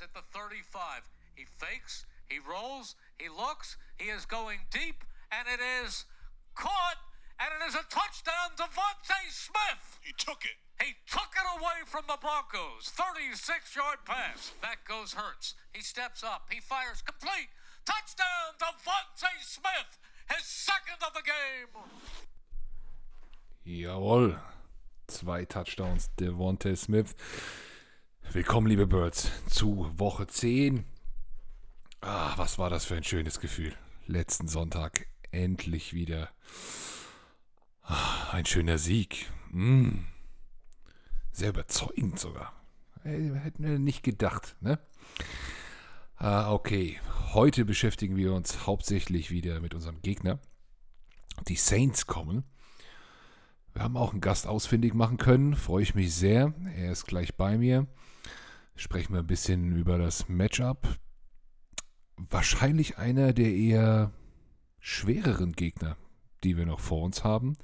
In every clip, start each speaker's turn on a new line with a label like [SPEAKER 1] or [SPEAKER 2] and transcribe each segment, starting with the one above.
[SPEAKER 1] is at the 35. He fakes, he rolls, he looks, he is going deep, and it is caught, and it is a touchdown, Devontae Smith.
[SPEAKER 2] He took it.
[SPEAKER 1] He took it away from the Broncos. 36 yard pass. Back goes Hertz. He steps up. He fires complete. Touchdown, Devontae Smith. His second of the game.
[SPEAKER 3] Jawohl. Zwei Touchdowns, Devontae Smith. Willkommen, liebe Birds, zu Woche 10. Ah, was war das für ein schönes Gefühl. Letzten Sonntag endlich wieder. Ah, ein schöner Sieg. Mm. Sehr überzeugend sogar. Hätten wir nicht gedacht, ne? Ah, okay. Heute beschäftigen wir uns hauptsächlich wieder mit unserem Gegner. Die Saints kommen. Wir haben auch einen Gast ausfindig machen können. Freue ich mich sehr. Er ist gleich bei mir. Sprechen wir ein bisschen über das Matchup. Wahrscheinlich einer der eher schwereren Gegner, die wir noch vor uns haben.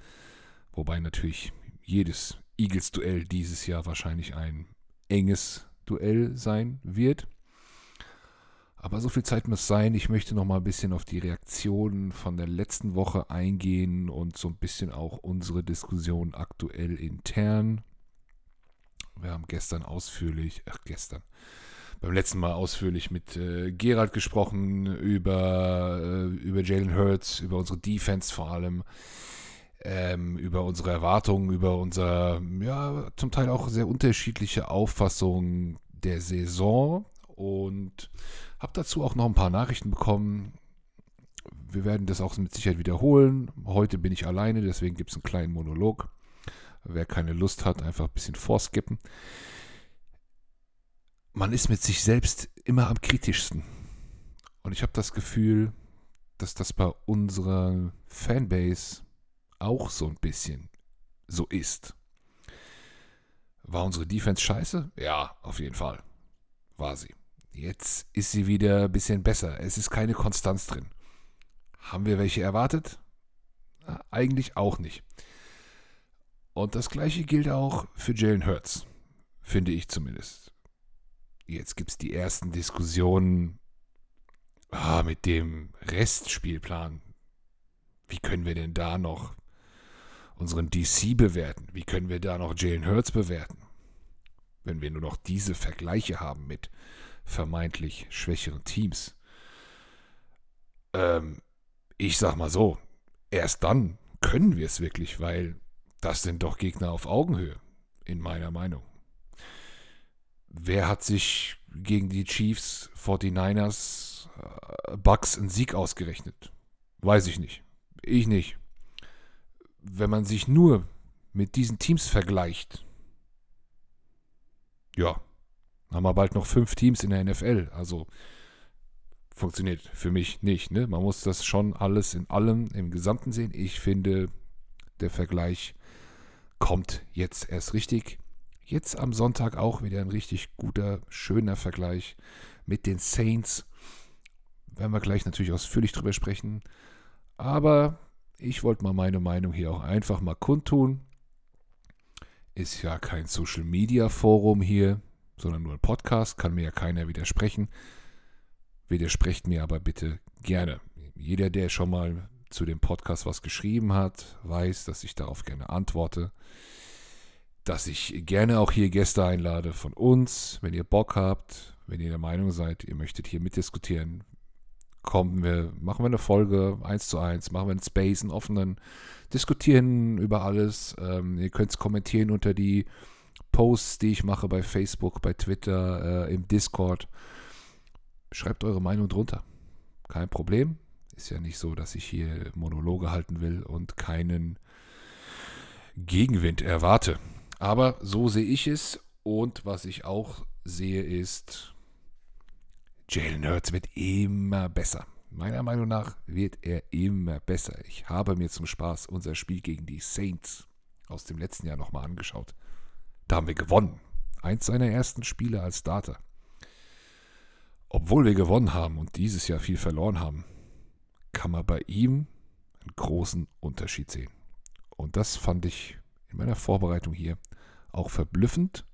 [SPEAKER 3] Wobei natürlich jedes Eagles-Duell dieses Jahr wahrscheinlich ein enges Duell sein wird. Aber so viel Zeit muss sein. Ich möchte noch mal ein bisschen auf die Reaktionen von der letzten Woche eingehen und so ein bisschen auch unsere Diskussion aktuell intern. Wir haben gestern ausführlich, ach gestern, beim letzten Mal ausführlich mit äh, Gerald gesprochen über, äh, über Jalen Hurts, über unsere Defense vor allem, ähm, über unsere Erwartungen, über unser, ja, zum Teil auch sehr unterschiedliche Auffassungen der Saison und habe dazu auch noch ein paar Nachrichten bekommen. Wir werden das auch mit Sicherheit wiederholen. Heute bin ich alleine, deswegen gibt es einen kleinen Monolog. Wer keine Lust hat, einfach ein bisschen vorskippen. Man ist mit sich selbst immer am kritischsten. Und ich habe das Gefühl, dass das bei unserer Fanbase auch so ein bisschen so ist. War unsere Defense scheiße? Ja, auf jeden Fall. War sie. Jetzt ist sie wieder ein bisschen besser. Es ist keine Konstanz drin. Haben wir welche erwartet? Na, eigentlich auch nicht. Und das gleiche gilt auch für Jalen Hurts, finde ich zumindest. Jetzt gibt es die ersten Diskussionen ah, mit dem Restspielplan. Wie können wir denn da noch unseren DC bewerten? Wie können wir da noch Jalen Hurts bewerten? Wenn wir nur noch diese Vergleiche haben mit vermeintlich schwächeren Teams. Ähm, ich sag mal so, erst dann können wir es wirklich, weil das sind doch Gegner auf Augenhöhe, in meiner Meinung. Wer hat sich gegen die Chiefs, 49ers, äh, Bucks einen Sieg ausgerechnet? Weiß ich nicht. Ich nicht. Wenn man sich nur mit diesen Teams vergleicht, ja, haben wir bald noch fünf Teams in der NFL. Also funktioniert für mich nicht. Ne? Man muss das schon alles in allem im Gesamten sehen. Ich finde, der Vergleich kommt jetzt erst richtig. Jetzt am Sonntag auch wieder ein richtig guter, schöner Vergleich mit den Saints. Werden wir gleich natürlich ausführlich drüber sprechen. Aber ich wollte mal meine Meinung hier auch einfach mal kundtun. Ist ja kein Social Media Forum hier sondern nur ein Podcast, kann mir ja keiner widersprechen. Widersprecht mir aber bitte gerne. Jeder, der schon mal zu dem Podcast was geschrieben hat, weiß, dass ich darauf gerne antworte. Dass ich gerne auch hier Gäste einlade von uns, wenn ihr Bock habt, wenn ihr der Meinung seid, ihr möchtet hier mitdiskutieren, kommen wir, machen wir eine Folge eins zu eins, machen wir einen Space, einen offenen, diskutieren über alles. Ähm, ihr könnt es kommentieren unter die Posts, die ich mache bei Facebook, bei Twitter, äh, im Discord. Schreibt eure Meinung drunter. Kein Problem. Ist ja nicht so, dass ich hier Monologe halten will und keinen Gegenwind erwarte. Aber so sehe ich es. Und was ich auch sehe, ist, Jalen Hurts wird immer besser. Meiner Meinung nach wird er immer besser. Ich habe mir zum Spaß unser Spiel gegen die Saints aus dem letzten Jahr nochmal angeschaut. Da haben wir gewonnen. Eins seiner ersten Spiele als Starter. Obwohl wir gewonnen haben und dieses Jahr viel verloren haben, kann man bei ihm einen großen Unterschied sehen. Und das fand ich in meiner Vorbereitung hier auch verblüffend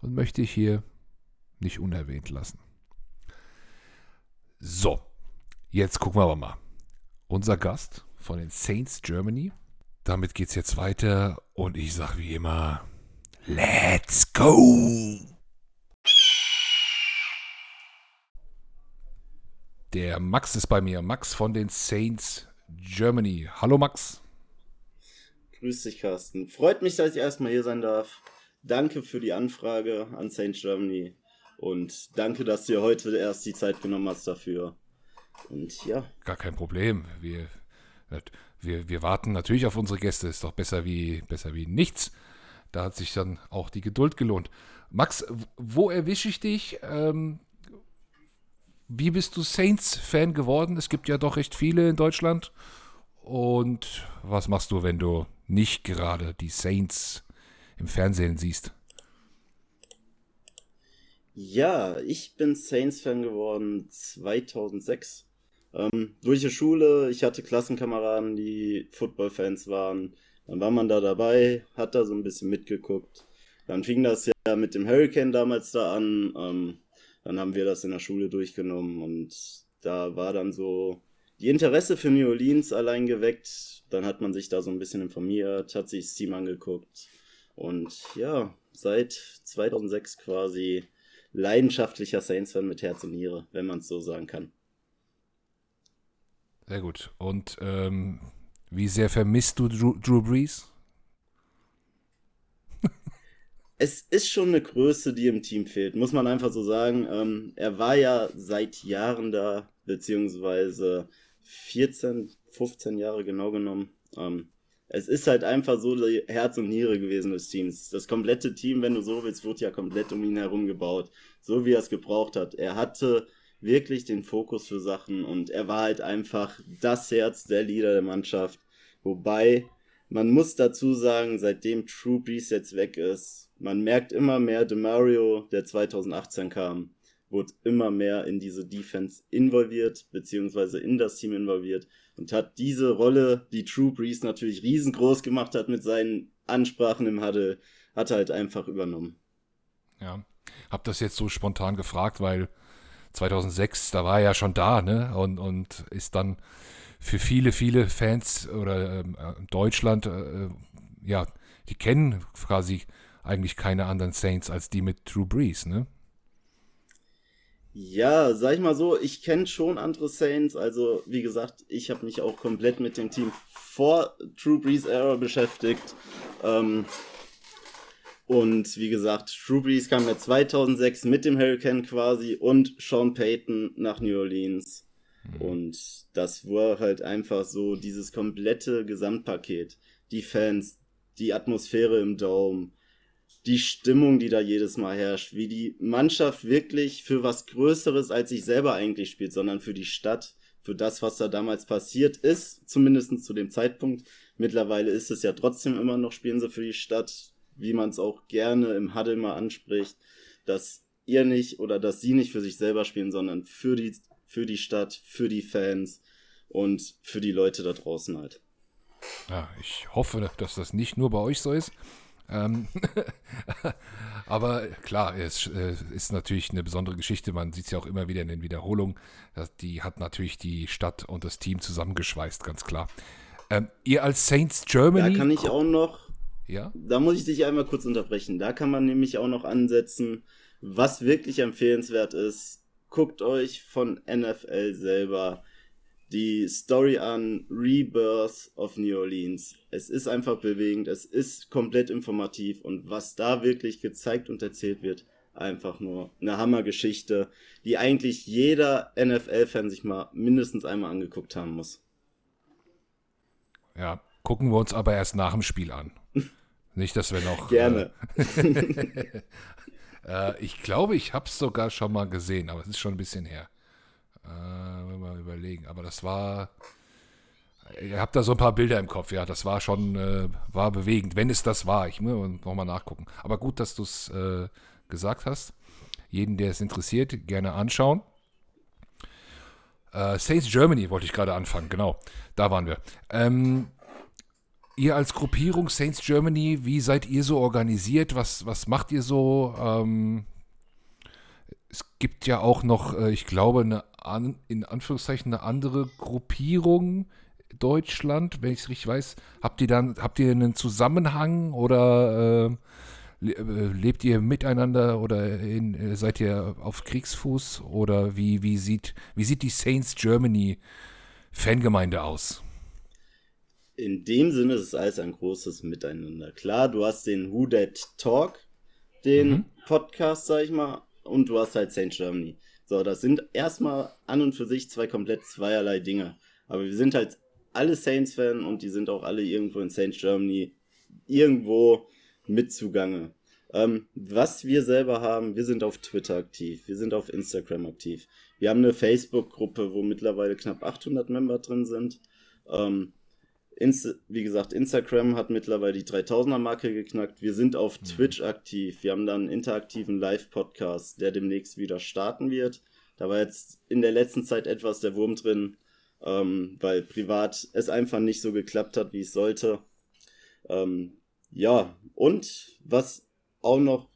[SPEAKER 3] und möchte ich hier nicht unerwähnt lassen. So, jetzt gucken wir aber mal. Unser Gast von den Saints Germany. Damit geht's jetzt weiter und ich sag wie immer, let's go! Der Max ist bei mir, Max von den Saints Germany. Hallo Max.
[SPEAKER 2] Grüß dich, Carsten. Freut mich, dass ich erstmal hier sein darf. Danke für die Anfrage an Saints Germany und danke, dass du dir heute erst die Zeit genommen hast dafür. Und ja.
[SPEAKER 3] Gar kein Problem. Wir, wir, wir warten natürlich auf unsere Gäste. Ist doch besser wie, besser wie nichts. Da hat sich dann auch die Geduld gelohnt. Max, wo erwische ich dich? Ähm, wie bist du Saints-Fan geworden? Es gibt ja doch recht viele in Deutschland. Und was machst du, wenn du nicht gerade die Saints im Fernsehen siehst?
[SPEAKER 2] Ja, ich bin Saints-Fan geworden 2006. Ähm, durch die Schule, ich hatte Klassenkameraden, die Football-Fans waren. Dann war man da dabei, hat da so ein bisschen mitgeguckt. Dann fing das ja mit dem Hurricane damals da an. Ähm, dann haben wir das in der Schule durchgenommen und da war dann so die Interesse für New Orleans allein geweckt. Dann hat man sich da so ein bisschen informiert, hat sich das Team angeguckt und ja, seit 2006 quasi leidenschaftlicher Saints-Fan mit Herz und Niere, wenn man es so sagen kann.
[SPEAKER 3] Sehr gut. Und ähm, wie sehr vermisst du Drew, Drew Brees?
[SPEAKER 2] Es ist schon eine Größe, die im Team fehlt, muss man einfach so sagen. Ähm, er war ja seit Jahren da, beziehungsweise 14, 15 Jahre genau genommen. Ähm, es ist halt einfach so die Herz und Niere gewesen des Teams. Das komplette Team, wenn du so willst, wurde ja komplett um ihn herum gebaut, so wie er es gebraucht hat. Er hatte wirklich den Fokus für Sachen und er war halt einfach das Herz der Leader der Mannschaft. Wobei, man muss dazu sagen, seitdem True Breeze jetzt weg ist, man merkt immer mehr, DeMario, der 2018 kam, wurde immer mehr in diese Defense involviert, beziehungsweise in das Team involviert und hat diese Rolle, die True Breeze natürlich riesengroß gemacht hat mit seinen Ansprachen im Huddle, hat halt einfach übernommen.
[SPEAKER 3] Ja, hab das jetzt so spontan gefragt, weil 2006, da war er ja schon da, ne? Und, und ist dann für viele, viele Fans oder ähm, äh, Deutschland, äh, ja, die kennen quasi eigentlich keine anderen Saints als die mit Drew Brees, ne?
[SPEAKER 2] Ja, sag ich mal so, ich kenne schon andere Saints. Also, wie gesagt, ich habe mich auch komplett mit dem Team vor Drew Brees Era beschäftigt. Ähm, und wie gesagt, Drew Brees kam ja 2006 mit dem Hurricane quasi und Sean Payton nach New Orleans. Mhm. Und das war halt einfach so dieses komplette Gesamtpaket. Die Fans, die Atmosphäre im Dome, die Stimmung, die da jedes Mal herrscht, wie die Mannschaft wirklich für was Größeres als sich selber eigentlich spielt, sondern für die Stadt, für das, was da damals passiert ist, zumindest zu dem Zeitpunkt. Mittlerweile ist es ja trotzdem immer noch, spielen sie für die Stadt, wie man es auch gerne im Huddle mal anspricht, dass ihr nicht oder dass sie nicht für sich selber spielen, sondern für die, für die Stadt, für die Fans und für die Leute da draußen halt.
[SPEAKER 3] Ja, ich hoffe, dass das nicht nur bei euch so ist. Ähm aber klar, es äh, ist natürlich eine besondere Geschichte. Man sieht es ja auch immer wieder in den Wiederholungen. Die hat natürlich die Stadt und das Team zusammengeschweißt, ganz klar. Ähm, ihr als Saints Germany.
[SPEAKER 2] Da kann ich auch noch.
[SPEAKER 3] Ja?
[SPEAKER 2] Da muss ich dich einmal kurz unterbrechen. Da kann man nämlich auch noch ansetzen, was wirklich empfehlenswert ist. Guckt euch von NFL selber die Story an Rebirth of New Orleans. Es ist einfach bewegend, es ist komplett informativ und was da wirklich gezeigt und erzählt wird, einfach nur eine Hammergeschichte, die eigentlich jeder NFL-Fan sich mal mindestens einmal angeguckt haben muss.
[SPEAKER 3] Ja, gucken wir uns aber erst nach dem Spiel an. Nicht, dass wir noch.
[SPEAKER 2] Gerne.
[SPEAKER 3] Äh, äh, ich glaube, ich habe es sogar schon mal gesehen, aber es ist schon ein bisschen her. Äh, mal überlegen. Aber das war. Ihr habt da so ein paar Bilder im Kopf, ja. Das war schon, äh, war bewegend, wenn es das war. Ich muss nochmal nachgucken. Aber gut, dass du es äh, gesagt hast. Jeden, der es interessiert, gerne anschauen. Äh, Saints Germany wollte ich gerade anfangen, genau. Da waren wir. Ähm, ihr als Gruppierung Saints Germany, wie seid ihr so organisiert? Was, was macht ihr so? Ähm, es gibt ja auch noch, äh, ich glaube, eine an, in Anführungszeichen eine andere Gruppierung Deutschland, wenn ich es richtig weiß. Habt ihr dann, habt ihr einen Zusammenhang oder äh, äh, lebt ihr miteinander oder in, äh, seid ihr auf Kriegsfuß oder wie, wie, sieht, wie sieht die Saints Germany Fangemeinde aus?
[SPEAKER 2] In dem Sinne ist es alles ein großes Miteinander. Klar, du hast den Who That Talk, den mhm. Podcast, sag ich mal, und du hast halt Saints Germany. So, das sind erstmal an und für sich zwei komplett zweierlei Dinge. Aber wir sind halt alle Saints-Fan und die sind auch alle irgendwo in Saints Germany irgendwo mit zugange. Ähm, was wir selber haben, wir sind auf Twitter aktiv, wir sind auf Instagram aktiv. Wir haben eine Facebook-Gruppe, wo mittlerweile knapp 800 Member drin sind. Ähm, Inst wie gesagt, Instagram hat mittlerweile die 3000er-Marke geknackt. Wir sind auf mhm. Twitch aktiv. Wir haben dann einen interaktiven Live-Podcast, der demnächst wieder starten wird. Da war jetzt in der letzten Zeit etwas der Wurm drin ähm, weil privat es einfach nicht so geklappt hat, wie es sollte. Ähm, ja, und was auch noch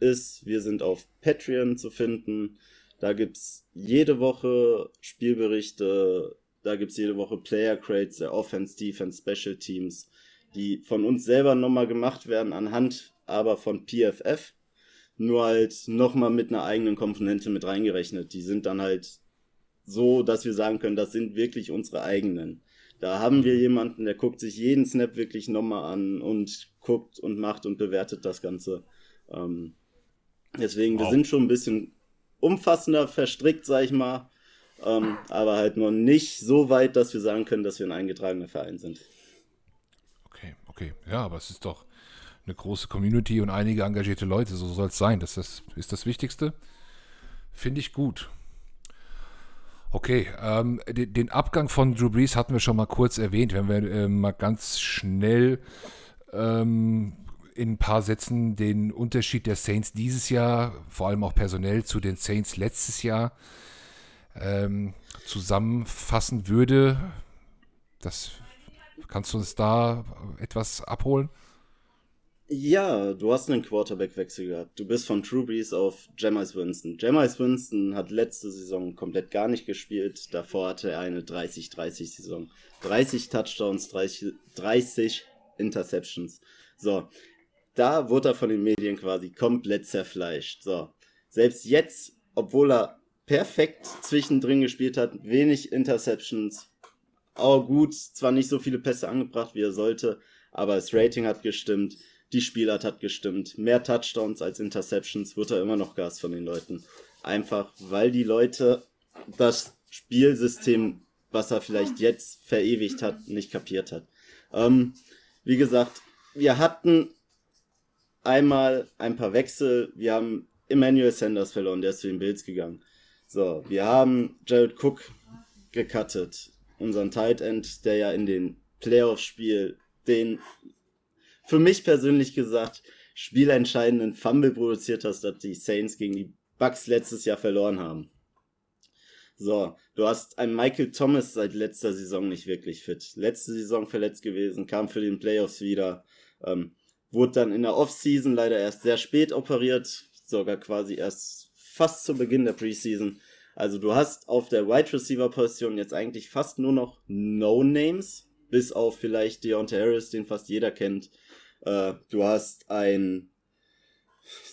[SPEAKER 2] ist, wir sind auf Patreon zu finden. Da gibt es jede Woche Spielberichte, da gibt es jede Woche Player Crates der Offense, Defense, Special Teams, die von uns selber nochmal gemacht werden, anhand aber von PFF. Nur halt nochmal mit einer eigenen Komponente mit reingerechnet. Die sind dann halt so, dass wir sagen können, das sind wirklich unsere eigenen. Da haben wir jemanden, der guckt sich jeden Snap wirklich nochmal an und guckt und macht und bewertet das Ganze. Ähm, deswegen, wow. wir sind schon ein bisschen umfassender verstrickt, sag ich mal. Ähm, aber halt noch nicht so weit, dass wir sagen können, dass wir ein eingetragener Verein sind.
[SPEAKER 3] Okay, okay. Ja, aber es ist doch eine große Community und einige engagierte Leute. So soll es sein. Das ist, ist das Wichtigste. Finde ich gut. Okay, ähm, den, den, Abgang von Drew Brees hatten wir schon mal kurz erwähnt. Wenn wir äh, mal ganz schnell ähm, in ein paar Sätzen den Unterschied der Saints dieses Jahr, vor allem auch personell, zu den Saints letztes Jahr ähm, zusammenfassen würde. Das kannst du uns da etwas abholen?
[SPEAKER 2] Ja, du hast einen Quarterback-Wechsel gehabt. Du bist von Brees auf Jameis Winston. Jameis Winston hat letzte Saison komplett gar nicht gespielt. Davor hatte er eine 30-30-Saison. 30 Touchdowns, 30, 30 Interceptions. So, da wurde er von den Medien quasi komplett zerfleischt. So, selbst jetzt, obwohl er perfekt zwischendrin gespielt hat, wenig Interceptions, auch gut, zwar nicht so viele Pässe angebracht, wie er sollte, aber das Rating hat gestimmt die Spielart hat gestimmt. Mehr Touchdowns als Interceptions wird er immer noch Gas von den Leuten. Einfach, weil die Leute das Spielsystem, was er vielleicht jetzt verewigt hat, nicht kapiert hat. Ähm, wie gesagt, wir hatten einmal ein paar Wechsel. Wir haben Emmanuel Sanders verloren, der ist zu den Bills gegangen. So, wir haben Jared Cook gecuttet. Unseren Tight End, der ja in den Playoff-Spiel den für mich persönlich gesagt spielentscheidenden Fumble produziert hast, dass die Saints gegen die Bucks letztes Jahr verloren haben. So, du hast einen Michael Thomas seit letzter Saison nicht wirklich fit. Letzte Saison verletzt gewesen, kam für den Playoffs wieder, ähm, wurde dann in der Offseason leider erst sehr spät operiert, sogar quasi erst fast zu Beginn der Preseason. Also du hast auf der Wide Receiver Position jetzt eigentlich fast nur noch No Names, bis auf vielleicht Deontay Harris, den fast jeder kennt. Äh, du hast ein,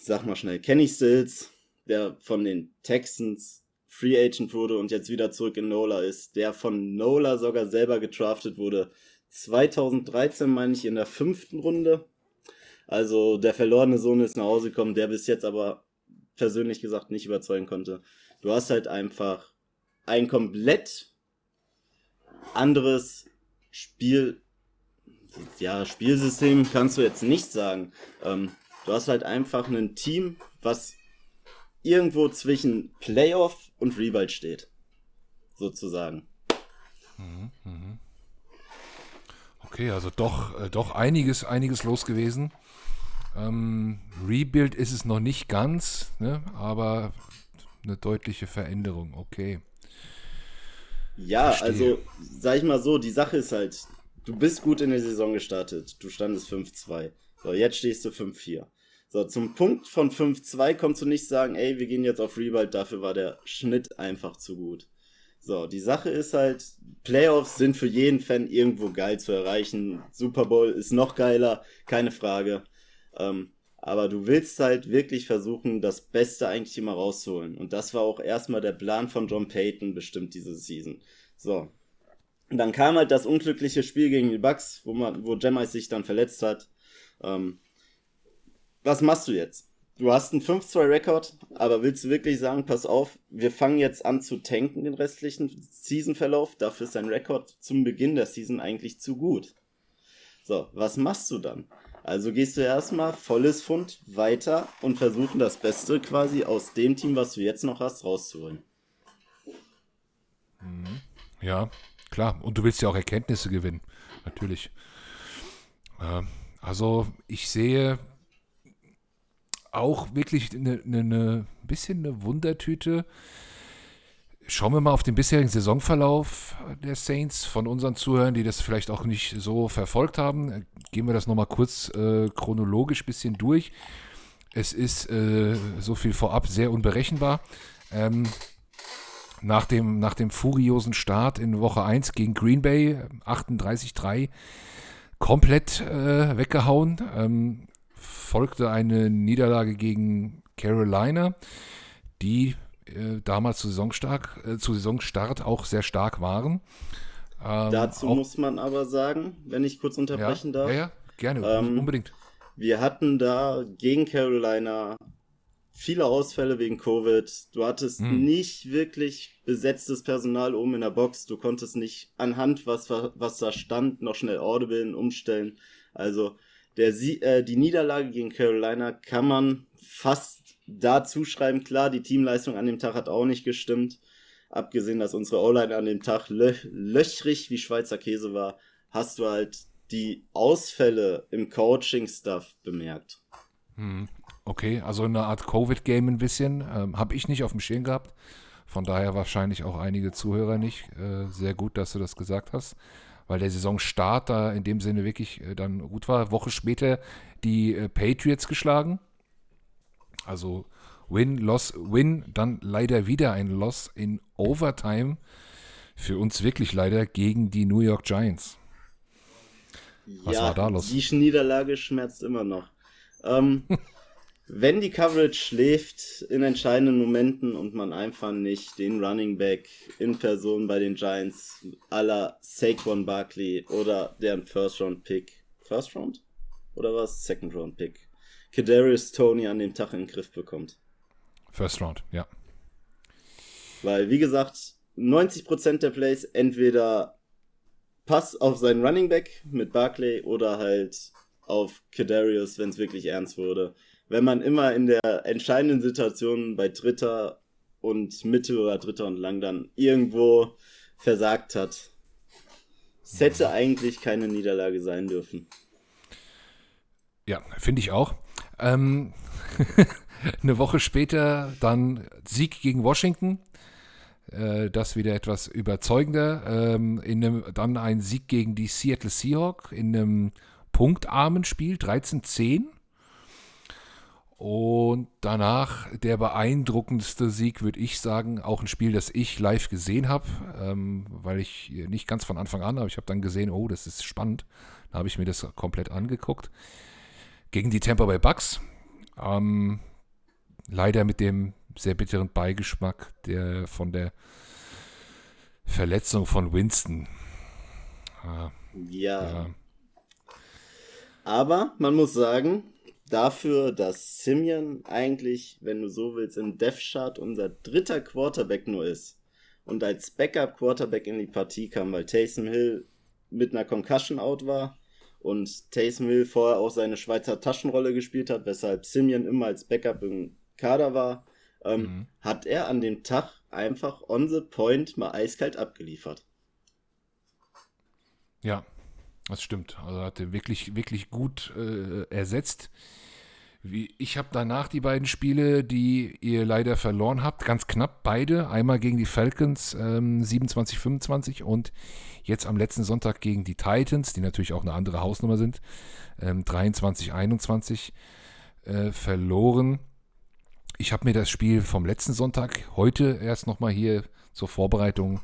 [SPEAKER 2] sag mal schnell, Kenny Stills, der von den Texans Free Agent wurde und jetzt wieder zurück in Nola ist, der von Nola sogar selber getraftet wurde. 2013 meine ich in der fünften Runde. Also der verlorene Sohn ist nach Hause gekommen, der bis jetzt aber persönlich gesagt nicht überzeugen konnte. Du hast halt einfach ein komplett anderes Spiel ja, Spielsystem kannst du jetzt nicht sagen. Ähm, du hast halt einfach ein Team, was irgendwo zwischen Playoff und Rebuild steht. Sozusagen. Mhm,
[SPEAKER 3] mhm. Okay, also doch, äh, doch einiges, einiges los gewesen. Ähm, Rebuild ist es noch nicht ganz, ne? aber eine deutliche Veränderung, okay.
[SPEAKER 2] Ja, Verstehe. also sag ich mal so, die Sache ist halt, du bist gut in der Saison gestartet. Du standest 5-2. So, jetzt stehst du 5-4. So, zum Punkt von 5-2 kommst du nicht sagen, ey, wir gehen jetzt auf Rebuild, dafür war der Schnitt einfach zu gut. So, die Sache ist halt, Playoffs sind für jeden Fan irgendwo geil zu erreichen. Super Bowl ist noch geiler, keine Frage. Ähm, aber du willst halt wirklich versuchen, das Beste eigentlich immer rauszuholen. Und das war auch erstmal der Plan von John Payton bestimmt diese Season. So. Und dann kam halt das unglückliche Spiel gegen die Bucks, wo wo Jemai sich dann verletzt hat. Ähm, was machst du jetzt? Du hast einen 5-2-Rekord, aber willst du wirklich sagen, pass auf, wir fangen jetzt an zu tanken den restlichen Seasonverlauf? Dafür ist dein Rekord zum Beginn der Season eigentlich zu gut. So, was machst du dann? Also gehst du erstmal volles Fund weiter und versuchen das Beste quasi aus dem Team, was du jetzt noch hast, rauszuholen.
[SPEAKER 3] Mhm. Ja, klar. Und du willst ja auch Erkenntnisse gewinnen. Natürlich. Also ich sehe auch wirklich eine, eine, eine bisschen eine Wundertüte. Schauen wir mal auf den bisherigen Saisonverlauf der Saints von unseren Zuhörern, die das vielleicht auch nicht so verfolgt haben. Gehen wir das nochmal kurz äh, chronologisch ein bisschen durch. Es ist äh, so viel vorab sehr unberechenbar. Ähm, nach, dem, nach dem furiosen Start in Woche 1 gegen Green Bay, 38-3, komplett äh, weggehauen. Ähm, folgte eine Niederlage gegen Carolina, die äh, damals zu, Saisonstark, äh, zu Saisonstart auch sehr stark waren.
[SPEAKER 2] Ähm, Dazu muss man aber sagen, wenn ich kurz unterbrechen
[SPEAKER 3] ja,
[SPEAKER 2] darf.
[SPEAKER 3] Ja, ja, gerne, ähm, unbedingt.
[SPEAKER 2] Wir hatten da gegen Carolina viele Ausfälle wegen Covid. Du hattest hm. nicht wirklich besetztes Personal oben in der Box. Du konntest nicht anhand, was, was da stand, noch schnell Audible umstellen. Also der Sie äh, die Niederlage gegen Carolina kann man fast dazu schreiben. Klar, die Teamleistung an dem Tag hat auch nicht gestimmt. Abgesehen, dass unsere O-Line an dem Tag lö löchrig wie Schweizer Käse war, hast du halt die Ausfälle im Coaching-Stuff bemerkt.
[SPEAKER 3] Hm, okay, also eine Art Covid-Game ein bisschen. Ähm, Habe ich nicht auf dem Schirm gehabt. Von daher wahrscheinlich auch einige Zuhörer nicht. Äh, sehr gut, dass du das gesagt hast weil der Saisonstart da in dem Sinne wirklich äh, dann gut war. Woche später die äh, Patriots geschlagen. Also Win, Loss, Win, dann leider wieder ein Loss in Overtime. Für uns wirklich leider gegen die New York Giants.
[SPEAKER 2] Was ja, war da los? Die Niederlage schmerzt immer noch. Ähm, wenn die Coverage schläft in entscheidenden Momenten und man einfach nicht den Running Back in Person bei den Giants aller Saquon Barkley oder deren First Round Pick, First Round? Oder was? Second Round Pick. Kadarius Tony an dem Tag in den Griff bekommt.
[SPEAKER 3] First Round, ja.
[SPEAKER 2] Weil, wie gesagt, 90% der Plays entweder Pass auf seinen Running Back mit Barkley oder halt auf Kadarius, wenn es wirklich ernst wurde wenn man immer in der entscheidenden Situation bei Dritter und Mitte oder Dritter und Lang dann irgendwo versagt hat. Es hätte eigentlich keine Niederlage sein dürfen.
[SPEAKER 3] Ja, finde ich auch. Ähm, eine Woche später dann Sieg gegen Washington. Äh, das wieder etwas überzeugender. Ähm, in einem, dann ein Sieg gegen die Seattle Seahawks in einem punktarmen Spiel, 13-10. Und danach der beeindruckendste Sieg, würde ich sagen, auch ein Spiel, das ich live gesehen habe, ähm, weil ich nicht ganz von Anfang an, aber ich habe dann gesehen, oh, das ist spannend. Da habe ich mir das komplett angeguckt. Gegen die Tampa Bay Bucks. Ähm, leider mit dem sehr bitteren Beigeschmack der von der Verletzung von Winston.
[SPEAKER 2] Äh, ja. ja. Aber man muss sagen, dafür, dass Simeon eigentlich, wenn du so willst, im Death Chart unser dritter Quarterback nur ist und als Backup Quarterback in die Partie kam, weil Taysom Hill mit einer Concussion out war und Taysom Hill vorher auch seine Schweizer Taschenrolle gespielt hat, weshalb Simeon immer als Backup im Kader war, ähm, mhm. hat er an dem Tag einfach on the point mal eiskalt abgeliefert.
[SPEAKER 3] Ja, das stimmt. Also hat er wirklich, wirklich gut äh, ersetzt. Ich habe danach die beiden Spiele, die ihr leider verloren habt, ganz knapp beide. Einmal gegen die Falcons ähm, 27-25 und jetzt am letzten Sonntag gegen die Titans, die natürlich auch eine andere Hausnummer sind, ähm, 23-21. äh, verloren. Ich habe mir das Spiel vom letzten Sonntag heute erst nochmal hier zur Vorbereitung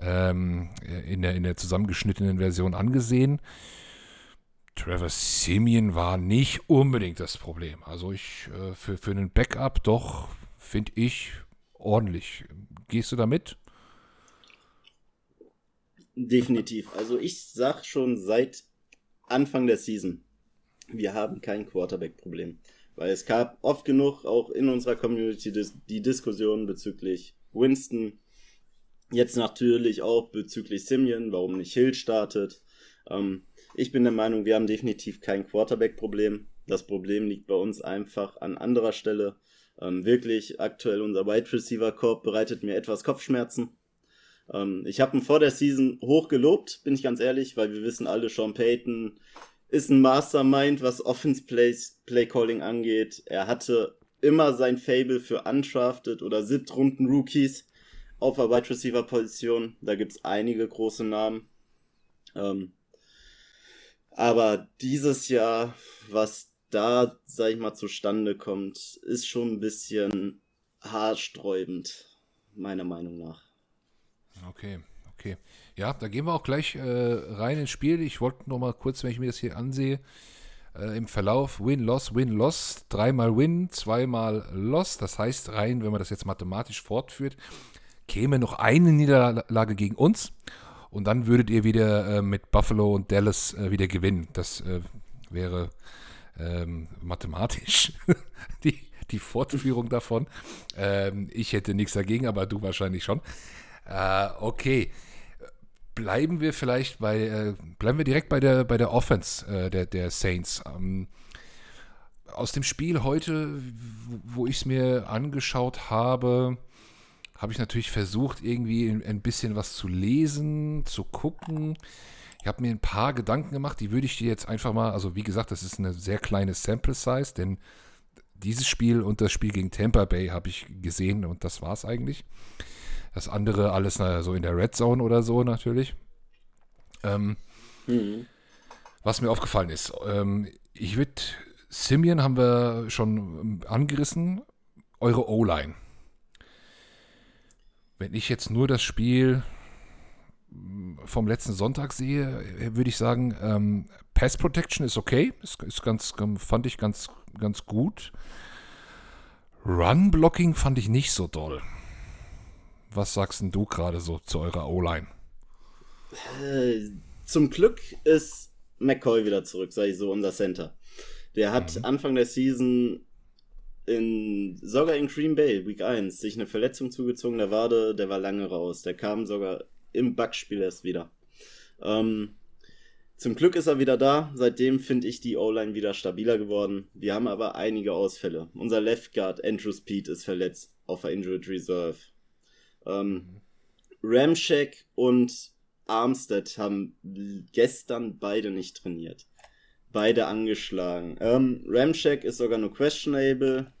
[SPEAKER 3] ähm, in, der, in der zusammengeschnittenen Version angesehen. Trevor Simeon war nicht unbedingt das Problem. Also ich äh, für, für einen Backup doch, finde ich, ordentlich. Gehst du damit?
[SPEAKER 2] Definitiv. Also ich sag schon seit Anfang der Season, wir haben kein Quarterback-Problem. Weil es gab oft genug auch in unserer Community die Diskussion bezüglich Winston. Jetzt natürlich auch bezüglich Simeon, warum nicht Hill startet. Ähm, ich bin der Meinung, wir haben definitiv kein Quarterback-Problem. Das Problem liegt bei uns einfach an anderer Stelle. Ähm, wirklich, aktuell unser Wide Receiver Korb bereitet mir etwas Kopfschmerzen. Ähm, ich habe ihn vor der Season hoch gelobt, bin ich ganz ehrlich, weil wir wissen alle, Sean Payton ist ein Mastermind, was Offense Play Calling angeht. Er hatte immer sein Fable für undrafted oder Siebtrunden Rookies auf der Wide Receiver Position. Da gibt es einige große Namen. Ähm, aber dieses Jahr, was da, sag ich mal, zustande kommt, ist schon ein bisschen haarsträubend, meiner Meinung nach.
[SPEAKER 3] Okay, okay. Ja, da gehen wir auch gleich äh, rein ins Spiel. Ich wollte noch mal kurz, wenn ich mir das hier ansehe, äh, im Verlauf Win, Loss, Win, Loss, dreimal Win, zweimal Loss. Das heißt rein, wenn man das jetzt mathematisch fortführt, käme noch eine Niederlage gegen uns und dann würdet ihr wieder äh, mit Buffalo und Dallas äh, wieder gewinnen. Das äh, wäre ähm, mathematisch die, die Fortführung davon. Ähm, ich hätte nichts dagegen, aber du wahrscheinlich schon. Äh, okay. Bleiben wir vielleicht bei, äh, bleiben wir direkt bei der, bei der Offense äh, der, der Saints. Ähm, aus dem Spiel heute, wo ich es mir angeschaut habe, habe ich natürlich versucht, irgendwie ein bisschen was zu lesen, zu gucken. Ich habe mir ein paar Gedanken gemacht, die würde ich dir jetzt einfach mal, also wie gesagt, das ist eine sehr kleine Sample Size, denn dieses Spiel und das Spiel gegen Tampa Bay habe ich gesehen und das war es eigentlich. Das andere alles na, so in der Red Zone oder so natürlich. Ähm, mhm. Was mir aufgefallen ist, ähm, ich würde, Simeon haben wir schon angerissen, eure O-Line wenn ich jetzt nur das Spiel vom letzten Sonntag sehe, würde ich sagen, ähm, Pass Protection ist okay, ist, ist ganz, fand ich ganz, ganz gut. Run Blocking fand ich nicht so doll. Was sagst denn du gerade so zu eurer O-Line?
[SPEAKER 2] Äh, zum Glück ist McCoy wieder zurück, sage ich so, unser Center. Der hat mhm. Anfang der Season in, sogar in Green Bay, Week 1, sich eine Verletzung zugezogen, der Wade, der war lange raus. Der kam sogar im Backspiel erst wieder. Ähm, zum Glück ist er wieder da. Seitdem finde ich die O-Line wieder stabiler geworden. Wir haben aber einige Ausfälle. Unser Left Guard, Andrew Speed, ist verletzt auf der Injured Reserve. Ähm, Ramshack und Armstead haben gestern beide nicht trainiert. Beide angeschlagen. Ähm, Ramshack ist sogar nur questionable.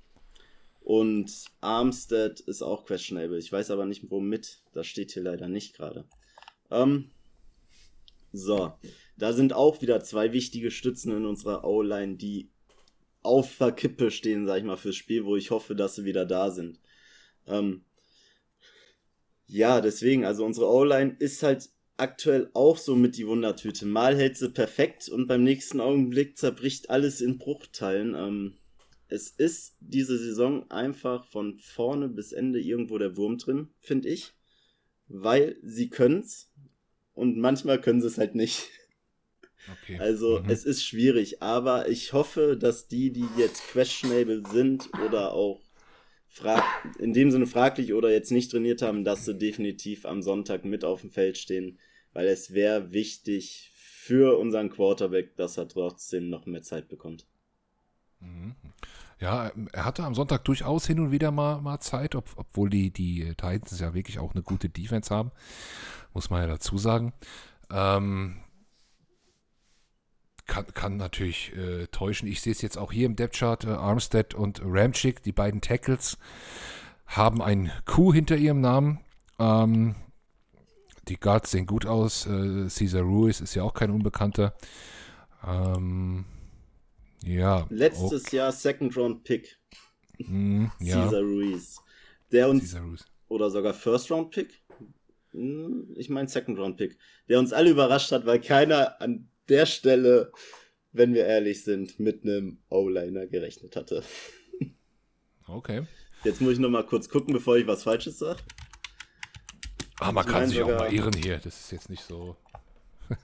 [SPEAKER 2] Und Armstead ist auch questionable. Ich weiß aber nicht, womit. Das steht hier leider nicht gerade. Ähm, so, da sind auch wieder zwei wichtige Stützen in unserer O-Line, die auf Verkippe stehen, sag ich mal, fürs Spiel, wo ich hoffe, dass sie wieder da sind. Ähm, ja, deswegen, also unsere O-Line ist halt aktuell auch so mit die Wundertüte. Mal hält sie perfekt und beim nächsten Augenblick zerbricht alles in Bruchteilen. Ähm, es ist diese Saison einfach von vorne bis Ende irgendwo der Wurm drin, finde ich. Weil sie können's und manchmal können sie es halt nicht. Okay. Also mhm. es ist schwierig, aber ich hoffe, dass die, die jetzt questionable sind oder auch in dem Sinne fraglich oder jetzt nicht trainiert haben, dass sie definitiv am Sonntag mit auf dem Feld stehen, weil es wäre wichtig für unseren Quarterback, dass er trotzdem noch mehr Zeit bekommt.
[SPEAKER 3] Mhm. Ja, er hatte am Sonntag durchaus hin und wieder mal, mal Zeit, ob, obwohl die, die Titans ja wirklich auch eine gute Defense haben, muss man ja dazu sagen. Ähm, kann, kann natürlich äh, täuschen. Ich sehe es jetzt auch hier im Depth-Chart. Äh, Armstead und Ramchick, die beiden Tackles, haben ein Q hinter ihrem Namen. Ähm, die Guards sehen gut aus. Äh, Cesar Ruiz ist ja auch kein Unbekannter. Ähm, Ja.
[SPEAKER 2] Letztes Jahr Second Round Pick.
[SPEAKER 3] Mm, ja.
[SPEAKER 2] Cesar Ruiz. Der uns,
[SPEAKER 3] Ruiz.
[SPEAKER 2] oder sogar First Round Pick. Hm, Ich meine Second Round Pick. Der uns alle überrascht hat, weil keiner an der Stelle, wenn wir ehrlich sind, mit einem O-Liner gerechnet hatte.
[SPEAKER 3] Okay.
[SPEAKER 2] Jetzt muss ich noch mal kurz gucken, bevor ich was Falsches sage.
[SPEAKER 3] Ah, man kann sich auch mal irren hier. Das ist jetzt nicht so.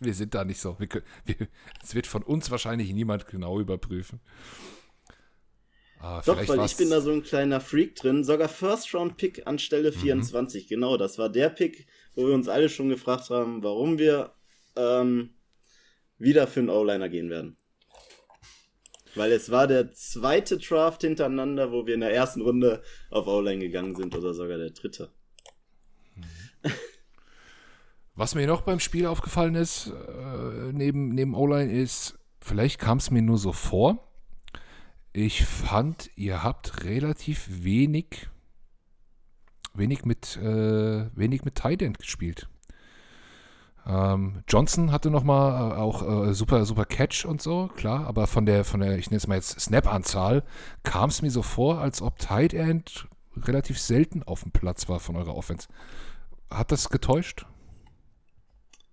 [SPEAKER 3] wir sind da nicht so. Es wird von uns wahrscheinlich niemand genau überprüfen. Ah,
[SPEAKER 2] Doch, weil
[SPEAKER 3] war's-
[SPEAKER 2] ich bin da so ein kleiner Freak drin. Sogar First Round Pick an Stelle
[SPEAKER 3] Mhm.
[SPEAKER 2] 24. Genau, das war der Pick, wo wir uns alle schon gefragt haben, warum wir ähm, wieder für einen O-Liner gehen werden. Weil es war der zweite Draft hintereinander, wo wir in der ersten Runde auf O-Line gegangen sind oder sogar der dritte.
[SPEAKER 3] Was mir noch beim Spiel aufgefallen ist, äh, neben, neben O-Line, ist, vielleicht kam es mir nur so vor. Ich fand, ihr habt relativ wenig, wenig mit, äh, wenig mit Tight End gespielt. Ähm, Johnson hatte nochmal äh, auch äh, super, super Catch und so, klar, aber von der, von der, ich nenne es mal jetzt Snap-Anzahl, kam es mir so vor, als ob Tight End relativ selten auf dem Platz war von eurer Offense. Hat das getäuscht?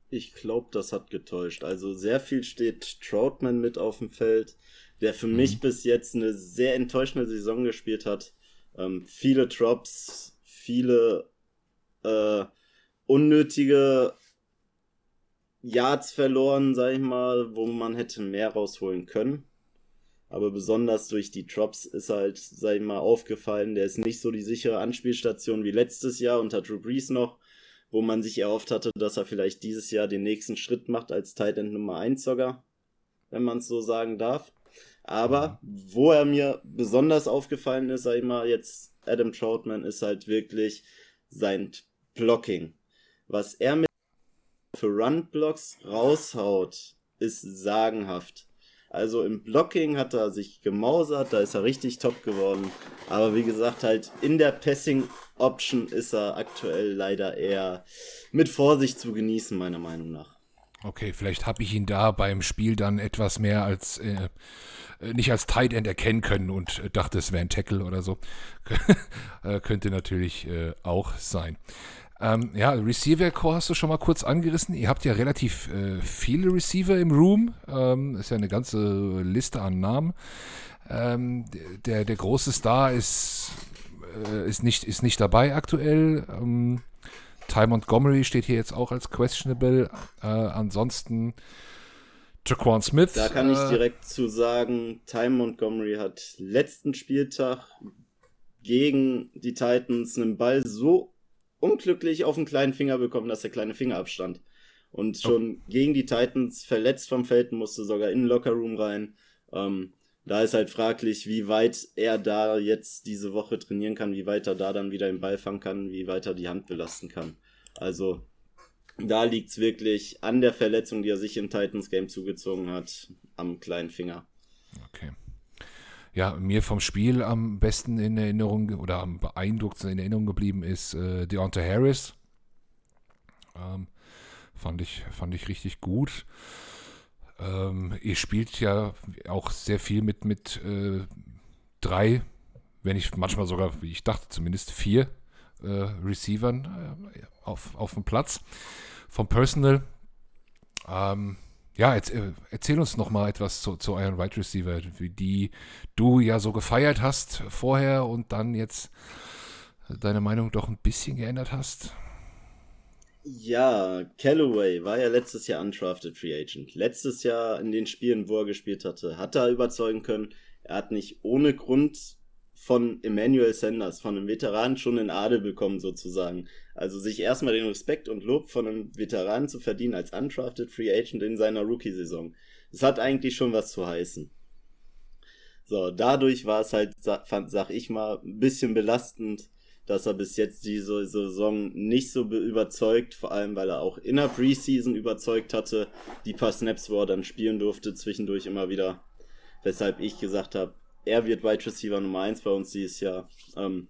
[SPEAKER 2] Ich glaube, das hat getäuscht. Also sehr viel steht Troutman mit auf dem Feld, der für mich bis jetzt eine sehr enttäuschende Saison gespielt hat. Ähm, viele Drops, viele äh, unnötige Yards verloren, sag ich mal, wo man hätte mehr rausholen können. Aber besonders durch die Drops ist halt, sag ich mal, aufgefallen, der ist nicht so die sichere Anspielstation wie letztes Jahr unter Drew Brees noch wo man sich erhofft hatte, dass er vielleicht dieses Jahr den nächsten Schritt macht als Tight End Nummer 1 sogar, wenn man es so sagen darf. Aber wo er mir besonders aufgefallen ist, sag ich mal, jetzt Adam Troutman, ist halt wirklich sein Blocking. Was er mit für Run-Blocks raushaut, ist sagenhaft. Also im Blocking hat er sich gemausert, da ist er richtig top geworden. Aber wie gesagt, halt in der Passing Option ist er aktuell leider eher mit Vorsicht zu genießen, meiner Meinung nach.
[SPEAKER 3] Okay, vielleicht habe ich ihn da beim Spiel dann etwas mehr als äh, äh, nicht als Tight End erkennen können und äh, dachte, es wäre ein Tackle oder so. äh, könnte natürlich äh, auch sein. Ähm, ja, Receiver Core hast du schon mal kurz angerissen. Ihr habt ja relativ äh, viele Receiver im Room. Ähm, ist ja eine ganze Liste an Namen. Ähm, der, der große Star ist, äh, ist, nicht, ist nicht dabei aktuell. Ähm, Ty Montgomery steht hier jetzt auch als questionable. Äh, ansonsten Jaquan Smith.
[SPEAKER 2] Da kann ich
[SPEAKER 3] äh,
[SPEAKER 2] direkt zu sagen, Ty Montgomery hat letzten Spieltag gegen die Titans einen Ball so unglücklich auf den kleinen Finger bekommen, dass der kleine Finger abstand. Und schon gegen die Titans verletzt vom Feld musste sogar in den Lockerroom rein. Ähm, da ist halt fraglich, wie weit er da jetzt diese Woche trainieren kann, wie weit er da dann wieder den Ball fangen kann, wie weit er die Hand belasten kann. Also da liegt's wirklich an der Verletzung, die er sich im Titans Game zugezogen hat, am kleinen Finger.
[SPEAKER 3] Okay. Ja, mir vom Spiel am besten in Erinnerung oder am beeindruckendsten in Erinnerung geblieben ist äh, Deontay Harris. Ähm, fand, ich, fand ich richtig gut. Ähm, ihr spielt ja auch sehr viel mit, mit äh, drei, wenn nicht manchmal sogar, wie ich dachte, zumindest vier äh, Receivern äh, auf, auf dem Platz vom Personal. Ähm, ja, äh, erzähl uns noch mal etwas zu, zu euren Wide Receiver, die du ja so gefeiert hast vorher und dann jetzt deine Meinung doch ein bisschen geändert hast.
[SPEAKER 2] Ja, Callaway war ja letztes Jahr undrafted Free Agent. Letztes Jahr in den Spielen, wo er gespielt hatte, hat er überzeugen können. Er hat nicht ohne Grund von Emmanuel Sanders, von einem Veteran schon in Adel bekommen sozusagen. Also sich erstmal den Respekt und Lob von einem Veteranen zu verdienen als undrafted Free Agent in seiner Rookie-Saison. Das hat eigentlich schon was zu heißen. So, dadurch war es halt, fand, sag ich mal, ein bisschen belastend, dass er bis jetzt diese Saison nicht so be- überzeugt, vor allem weil er auch in der Preseason überzeugt hatte, die paar Snaps, wo er dann spielen durfte, zwischendurch immer wieder. Weshalb ich gesagt habe, er wird Wide Receiver Nummer 1 bei uns dieses Jahr, ähm,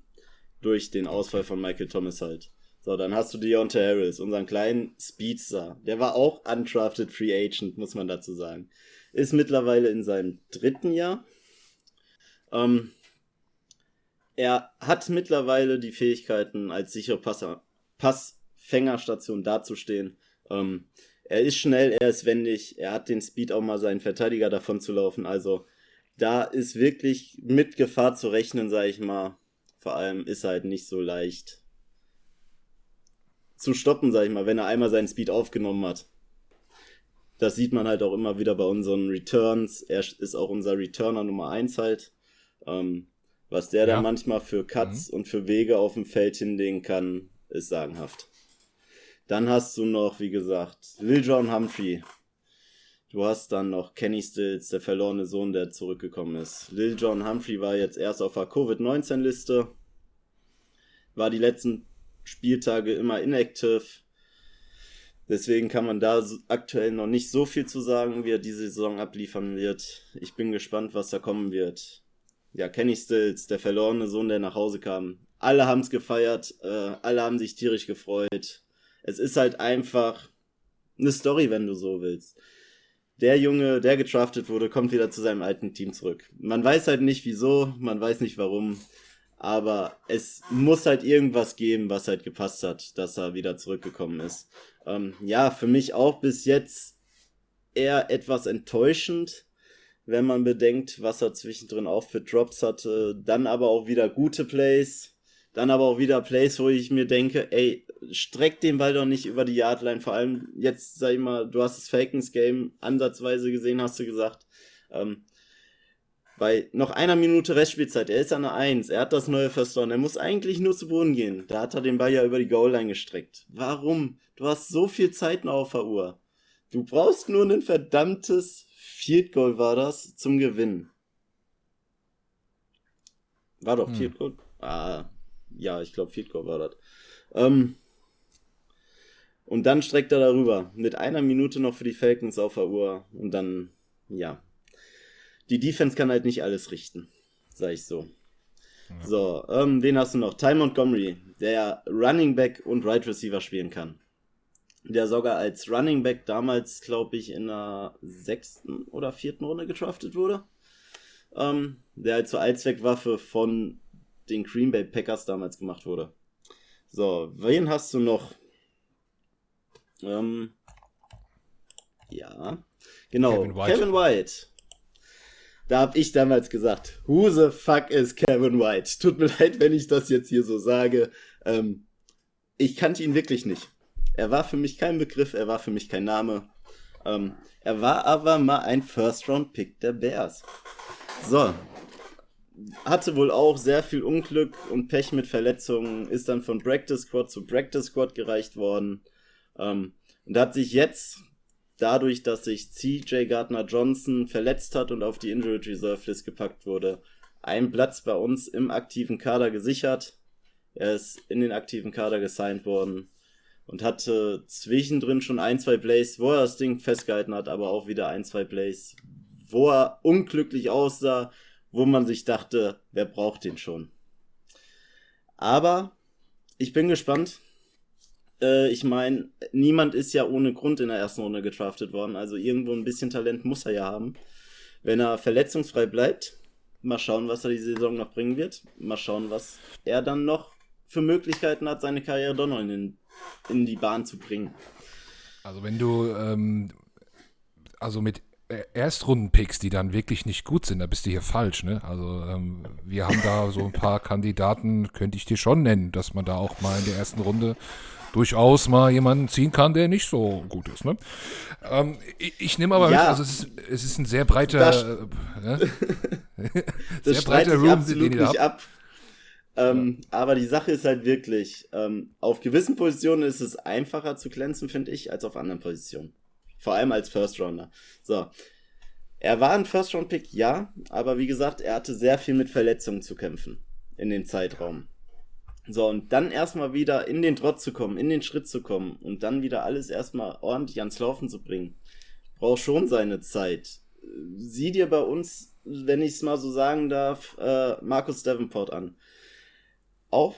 [SPEAKER 2] durch den Ausfall von Michael Thomas halt. So, dann hast du Deontay Harris, unseren kleinen Speedster. Der war auch undrafted Free Agent, muss man dazu sagen. ist mittlerweile in seinem dritten Jahr. Ähm, er hat mittlerweile die Fähigkeiten, als sichere Passer, Passfängerstation dazustehen. Ähm, er ist schnell, er ist wendig, er hat den Speed auch mal seinen Verteidiger davon zu laufen. Also da ist wirklich mit Gefahr zu rechnen, sag ich mal. Vor allem ist er halt nicht so leicht zu stoppen, sag ich mal, wenn er einmal seinen Speed aufgenommen hat. Das sieht man halt auch immer wieder bei unseren Returns. Er ist auch unser Returner Nummer 1 halt. Ähm, was der ja. da manchmal für Cuts mhm. und für Wege auf dem Feld hinlegen kann, ist sagenhaft. Dann hast du noch, wie gesagt, Lil John Humphrey. Du hast dann noch Kenny Stills, der verlorene Sohn, der zurückgekommen ist. Lil John Humphrey war jetzt erst auf der Covid-19-Liste. War die letzten Spieltage immer inactive. Deswegen kann man da aktuell noch nicht so viel zu sagen, wie er diese Saison abliefern wird. Ich bin gespannt, was da kommen wird. Ja, Kenny Stills, der verlorene Sohn, der nach Hause kam. Alle haben es gefeiert, äh, alle haben sich tierisch gefreut. Es ist halt einfach eine Story, wenn du so willst. Der Junge, der getraftet wurde, kommt wieder zu seinem alten Team zurück. Man weiß halt nicht wieso, man weiß nicht warum. Aber es muss halt irgendwas geben, was halt gepasst hat, dass er wieder zurückgekommen ist. Ähm, ja, für mich auch bis jetzt eher etwas enttäuschend, wenn man bedenkt, was er zwischendrin auch für Drops hatte. Dann aber auch wieder gute Plays. Dann aber auch wieder Plays, wo ich mir denke, ey, streck den Ball doch nicht über die Yardline. Vor allem jetzt, sag ich mal, du hast das Falcons Game ansatzweise gesehen, hast du gesagt. Ähm, bei noch einer Minute Restspielzeit, er ist an der 1, er hat das neue First Down, er muss eigentlich nur zu Boden gehen. Da hat er den Ball ja über die Goal-Line gestreckt. Warum? Du hast so viel Zeit noch auf der Uhr. Du brauchst nur ein verdammtes Field Goal war das zum Gewinnen. War doch hm. Field Goal? Ah, ja, ich glaube Field Goal war das. Ähm, und dann streckt er darüber. Mit einer Minute noch für die Falcons auf der Uhr. Und dann, ja, die Defense kann halt nicht alles richten, sag ich so. Ja. So, ähm, wen hast du noch? Ty Montgomery, der Running Back und Right Receiver spielen kann. Der sogar als Running Back damals, glaube ich, in der sechsten oder vierten Runde getraftet wurde. Ähm, der halt zur Allzweckwaffe von den Green Bay Packers damals gemacht wurde. So, wen hast du noch? Ähm, ja, genau, Kevin White. Kevin White. Da habe ich damals gesagt, who the fuck is Kevin White? Tut mir leid, wenn ich das jetzt hier so sage. Ähm, ich kannte ihn wirklich nicht. Er war für mich kein Begriff, er war für mich kein Name. Ähm, er war aber mal ein First-Round-Pick der Bears. So. Hatte wohl auch sehr viel Unglück und Pech mit Verletzungen, ist dann von Practice Squad zu Practice Squad gereicht worden. Ähm, und hat sich jetzt dadurch, dass sich CJ Gardner Johnson verletzt hat und auf die Injured Reserve List gepackt wurde, einen Platz bei uns im aktiven Kader gesichert. Er ist in den aktiven Kader gesigned worden und hatte zwischendrin schon ein, zwei Plays, wo er das Ding festgehalten hat, aber auch wieder ein, zwei Plays, wo er unglücklich aussah, wo man sich dachte, wer braucht den schon. Aber ich bin gespannt, äh, ich meine, niemand ist ja ohne Grund in der ersten Runde getraftet worden. Also irgendwo ein bisschen Talent muss er ja haben. Wenn er verletzungsfrei bleibt, mal schauen, was er die Saison noch bringen wird. Mal schauen, was er dann noch für Möglichkeiten hat, seine Karriere doch noch in, in die Bahn zu bringen.
[SPEAKER 3] Also wenn du ähm, also mit Erstrunden-Picks, die dann wirklich nicht gut sind, da bist du hier falsch, ne? Also ähm, wir haben da so ein paar Kandidaten, könnte ich dir schon nennen, dass man da auch mal in der ersten Runde durchaus mal jemanden ziehen kann, der nicht so gut ist. Ne? Ähm, ich, ich nehme aber ja. mit, also es ist, es ist ein sehr breiter, das, äh,
[SPEAKER 2] sehr breiter Room, absolut den nicht ab. Ähm, ja. Aber die Sache ist halt wirklich, ähm, auf gewissen Positionen ist es einfacher zu glänzen, finde ich, als auf anderen Positionen. Vor allem als First Rounder. So. Er war ein First Round Pick, ja, aber wie gesagt, er hatte sehr viel mit Verletzungen zu kämpfen in dem Zeitraum. So, und dann erstmal wieder in den Trott zu kommen, in den Schritt zu kommen und dann wieder alles erstmal ordentlich ans Laufen zu bringen, braucht schon seine Zeit. Sieh dir bei uns, wenn ich es mal so sagen darf, äh, Markus Davenport an. Auch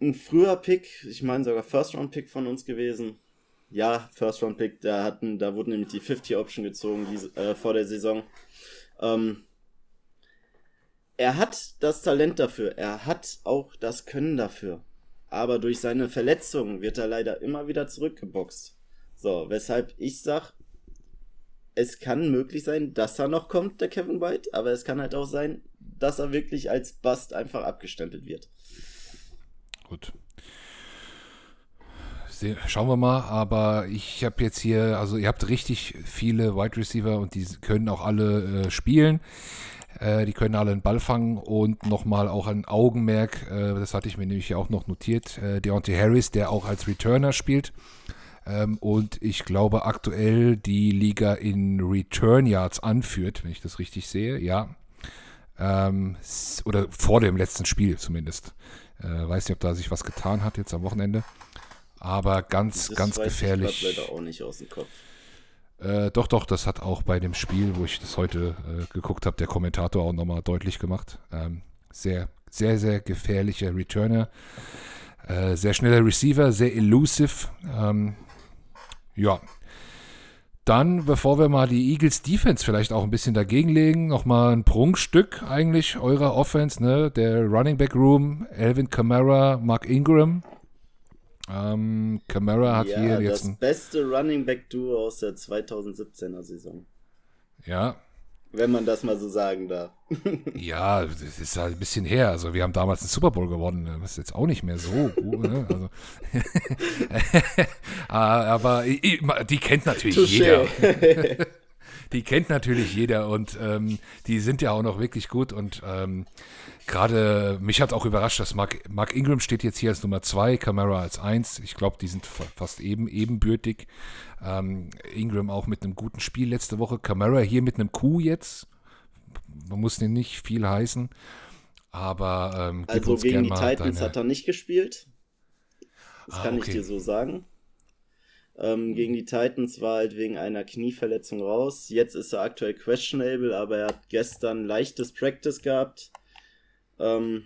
[SPEAKER 2] ein früher Pick, ich meine sogar First Round Pick von uns gewesen. Ja, First Round Pick, da hatten, da wurden nämlich die 50 Option gezogen die, äh, vor der Saison. Ähm, er hat das Talent dafür, er hat auch das Können dafür. Aber durch seine Verletzungen wird er leider immer wieder zurückgeboxt. So, weshalb ich sag, es kann möglich sein, dass er noch kommt, der Kevin White, aber es kann halt auch sein, dass er wirklich als Bust einfach abgestempelt wird.
[SPEAKER 3] Gut. Schauen wir mal, aber ich habe jetzt hier, also ihr habt richtig viele Wide Receiver und die können auch alle äh, spielen. Äh, die können alle einen Ball fangen und nochmal auch ein Augenmerk, äh, das hatte ich mir nämlich auch noch notiert, äh, Deontay Harris, der auch als Returner spielt. Ähm, und ich glaube aktuell die Liga in Return Yards anführt, wenn ich das richtig sehe, ja. Ähm, oder vor dem letzten Spiel zumindest. Äh, weiß nicht, ob da sich was getan hat jetzt am Wochenende. Aber ganz,
[SPEAKER 2] das
[SPEAKER 3] ganz gefährlich.
[SPEAKER 2] Ich leider auch nicht aus dem Kopf.
[SPEAKER 3] Äh, doch, doch, das hat auch bei dem Spiel, wo ich das heute äh, geguckt habe, der Kommentator auch nochmal deutlich gemacht. Ähm, sehr, sehr, sehr gefährlicher Returner. Äh, sehr schneller Receiver, sehr elusive. Ähm, ja. Dann, bevor wir mal die Eagles Defense vielleicht auch ein bisschen dagegen legen, nochmal ein Prunkstück eigentlich eurer Offense, ne? Der Running Back Room, Alvin Kamara, Mark Ingram, ähm, Camara hat
[SPEAKER 2] ja,
[SPEAKER 3] hier jetzt.
[SPEAKER 2] Das beste Running Back Duo aus der 2017er Saison.
[SPEAKER 3] Ja.
[SPEAKER 2] Wenn man das mal so sagen darf.
[SPEAKER 3] ja, das ist halt ein bisschen her. Also, wir haben damals einen Super Bowl gewonnen. Das ist jetzt auch nicht mehr so gut. Ne? Also, ah, aber die kennt natürlich Touché. jeder. die kennt natürlich jeder und ähm, die sind ja auch noch wirklich gut und ähm, gerade mich hat auch überrascht, dass Mark, Mark Ingram steht jetzt hier als Nummer 2, Camara als 1. Ich glaube, die sind fast eben ebenbürtig. Ähm, Ingram auch mit einem guten Spiel letzte Woche. Camara hier mit einem Q jetzt. Man muss den nicht viel heißen. Aber ähm,
[SPEAKER 2] also gegen die Titans deine... hat er nicht gespielt. Das ah, kann okay. ich dir so sagen. Ähm, gegen die Titans war halt wegen einer Knieverletzung raus. Jetzt ist er aktuell questionable, aber er hat gestern leichtes Practice gehabt. Ähm,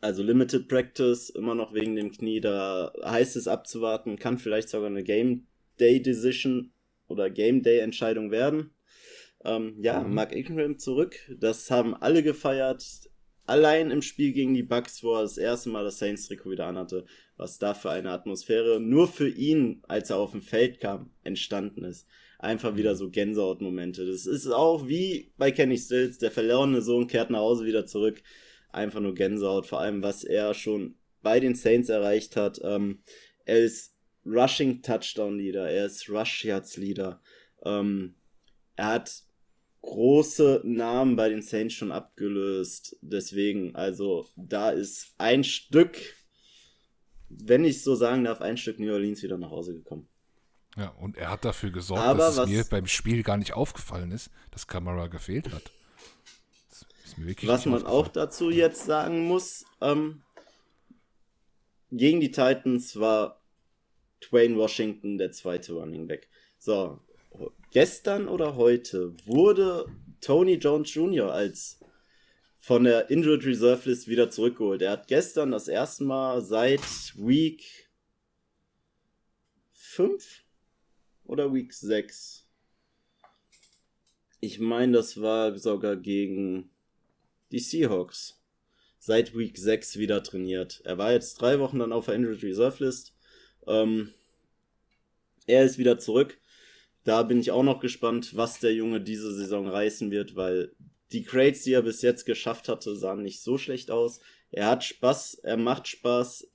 [SPEAKER 2] also Limited Practice, immer noch wegen dem Knie. Da heißt es abzuwarten, kann vielleicht sogar eine Game Day Decision oder Game Day Entscheidung werden. Ähm, ja, mhm. Mark Ingram zurück. Das haben alle gefeiert. Allein im Spiel gegen die Bucks, wo er das erste Mal das Saints-Trikot wieder anhatte, was da für eine Atmosphäre nur für ihn, als er auf dem Feld kam, entstanden ist. Einfach wieder so Gänsehautmomente. Das ist auch wie bei Kenny Stills, der verlorene Sohn kehrt nach Hause wieder zurück. Einfach nur Gänsehaut, vor allem was er schon bei den Saints erreicht hat. Ähm, er ist Rushing Touchdown Leader, er ist Rush Yards Leader. Ähm, er hat große Namen bei den Saints schon abgelöst. Deswegen, also da ist ein Stück, wenn ich so sagen darf, ein Stück New Orleans wieder nach Hause gekommen.
[SPEAKER 3] Ja, und er hat dafür gesorgt, Aber dass es mir beim Spiel gar nicht aufgefallen ist, dass Kamera gefehlt hat.
[SPEAKER 2] Was man auch dazu jetzt sagen muss, ähm, gegen die Titans war Dwayne Washington der zweite Running Back. So, gestern oder heute wurde Tony Jones Jr. als von der Injured Reserve List wieder zurückgeholt. Er hat gestern das erste Mal seit Week 5 oder Week 6. Ich meine, das war sogar gegen die Seahawks. Seit Week 6 wieder trainiert. Er war jetzt drei Wochen dann auf der Injured Reserve List. Ähm, er ist wieder zurück. Da bin ich auch noch gespannt, was der Junge diese Saison reißen wird, weil die Crates, die er bis jetzt geschafft hatte, sahen nicht so schlecht aus. Er hat Spaß, er macht Spaß.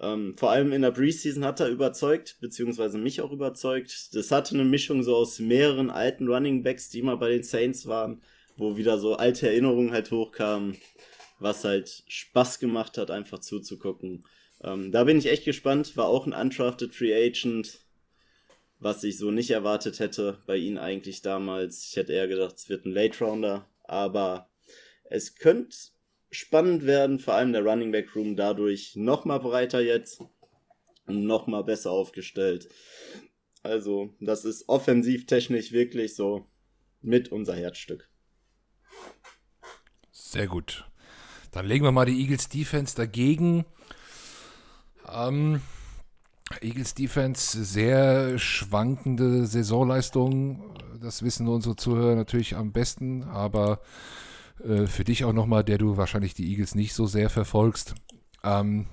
[SPEAKER 2] Ähm, vor allem in der Preseason hat er überzeugt, beziehungsweise mich auch überzeugt. Das hatte eine Mischung so aus mehreren alten Running Backs, die mal bei den Saints waren, wo wieder so alte Erinnerungen halt hochkamen, was halt Spaß gemacht hat, einfach zuzugucken. Ähm, da bin ich echt gespannt. War auch ein undrafted Free Agent was ich so nicht erwartet hätte bei ihnen eigentlich damals. Ich hätte eher gedacht, es wird ein Late Rounder, aber es könnte spannend werden, vor allem der Running Back Room dadurch nochmal breiter jetzt und nochmal besser aufgestellt. Also, das ist offensivtechnisch wirklich so mit unser Herzstück.
[SPEAKER 3] Sehr gut. Dann legen wir mal die Eagles Defense dagegen. Ähm, Eagles Defense, sehr schwankende Saisonleistung. Das wissen unsere Zuhörer natürlich am besten, aber äh, für dich auch nochmal, der du wahrscheinlich die Eagles nicht so sehr verfolgst. Ähm,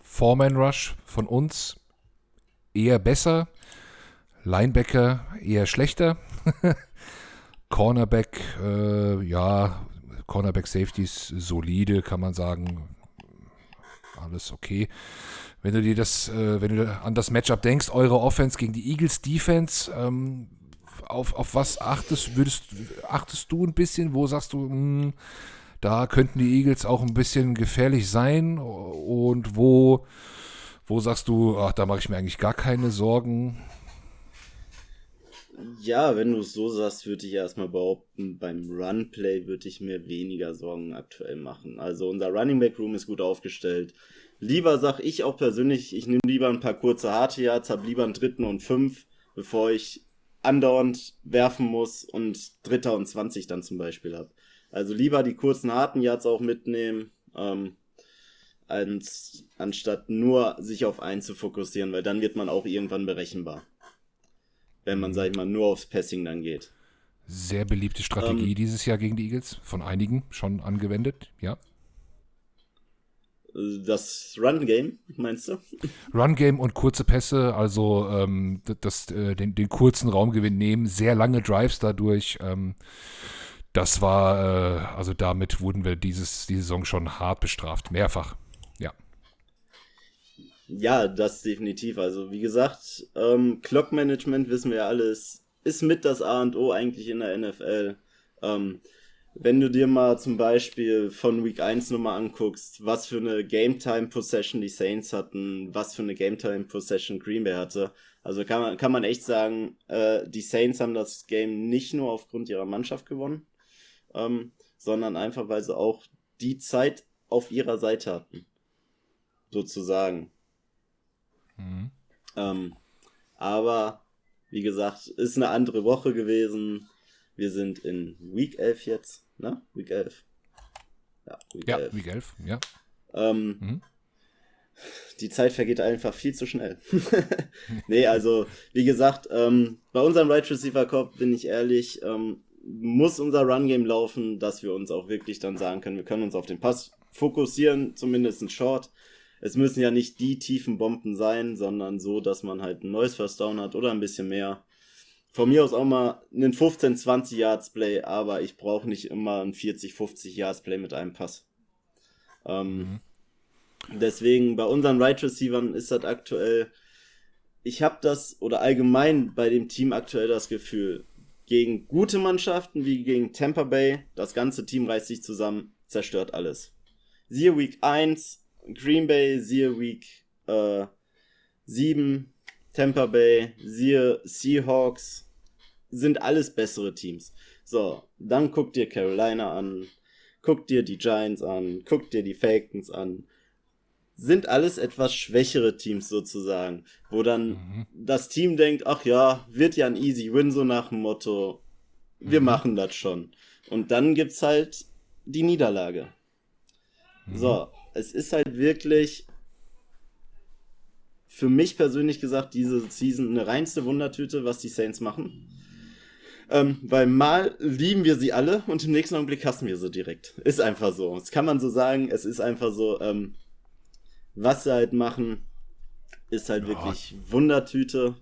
[SPEAKER 3] Foreman Rush von uns eher besser, Linebacker eher schlechter, Cornerback, äh, ja, Cornerback Safeties solide, kann man sagen. Alles okay. Wenn du dir das, äh, wenn du an das Matchup denkst, eure Offense gegen die Eagles Defense, ähm, auf, auf was achtest, würdest, achtest du ein bisschen? Wo sagst du, mh, hm, da könnten die Eagles auch ein bisschen gefährlich sein? Und wo, wo sagst du, ach, da mache ich mir eigentlich gar keine Sorgen?
[SPEAKER 2] Ja, wenn du es so sagst, würde ich erstmal behaupten, beim Runplay würde ich mir weniger Sorgen aktuell machen. Also unser Running Back Room ist gut aufgestellt. Lieber sag ich auch persönlich, ich nehme lieber ein paar kurze harte Yards, habe lieber einen dritten und fünf, bevor ich andauernd werfen muss und Dritter und 20 dann zum Beispiel habe. Also lieber die kurzen harten Yards auch mitnehmen, ähm, als, anstatt nur sich auf einen zu fokussieren, weil dann wird man auch irgendwann berechenbar. Wenn man, sag ich mal, nur aufs Passing dann geht.
[SPEAKER 3] Sehr beliebte Strategie ähm, dieses Jahr gegen die Eagles, von einigen schon angewendet, ja.
[SPEAKER 2] Das Run-Game, meinst du?
[SPEAKER 3] Run-Game und kurze Pässe, also ähm, das, äh, den, den, kurzen Raumgewinn nehmen, sehr lange Drives dadurch. Ähm, das war, äh, also damit wurden wir dieses, diese Saison schon hart bestraft, mehrfach. Ja.
[SPEAKER 2] Das definitiv. Also wie gesagt, ähm, Clock-Management wissen wir ja alles, ist mit das A und O eigentlich in der NFL. Ähm, wenn du dir mal zum Beispiel von Week 1 nochmal anguckst, was für eine Game Time Possession die Saints hatten, was für eine Game Time Possession Green Bay hatte, also kann man, kann man echt sagen, äh, die Saints haben das Game nicht nur aufgrund ihrer Mannschaft gewonnen, ähm, sondern einfach, weil sie auch die Zeit auf ihrer Seite hatten. Sozusagen. Mhm. Ähm, aber, wie gesagt, ist eine andere Woche gewesen. Wir sind in Week 11 jetzt ne? Week 11.
[SPEAKER 3] Ja, Week ja, 11. Week 11, ja.
[SPEAKER 2] Ähm, mhm. Die Zeit vergeht einfach viel zu schnell. nee, also, wie gesagt, ähm, bei unserem Right Receiver Corp, bin ich ehrlich, ähm, muss unser Run-Game laufen, dass wir uns auch wirklich dann sagen können, wir können uns auf den Pass fokussieren, zumindest ein Short. Es müssen ja nicht die tiefen Bomben sein, sondern so, dass man halt ein neues First Down hat oder ein bisschen mehr von mir aus auch mal einen 15, 20 Yards Play, aber ich brauche nicht immer ein 40, 50 Yards Play mit einem Pass. Ähm, mhm. Deswegen bei unseren Right Receivern ist das aktuell, ich habe das oder allgemein bei dem Team aktuell das Gefühl, gegen gute Mannschaften wie gegen Tampa Bay, das ganze Team reißt sich zusammen, zerstört alles. Siehe Week 1, Green Bay, siehe Week äh, 7, Tampa Bay, siehe Seahawks, sind alles bessere Teams. So, dann guck dir Carolina an, guck dir die Giants an, guck dir die Falcons an. Sind alles etwas schwächere Teams sozusagen, wo dann mhm. das Team denkt, ach ja, wird ja ein easy win, so nach dem Motto, wir mhm. machen das schon. Und dann gibt's halt die Niederlage. Mhm. So, es ist halt wirklich für mich persönlich gesagt diese Season eine reinste Wundertüte, was die Saints machen. Ähm, weil mal lieben wir sie alle und im nächsten Augenblick hassen wir sie direkt. Ist einfach so. Das kann man so sagen. Es ist einfach so, ähm, was sie halt machen, ist halt ja. wirklich Wundertüte.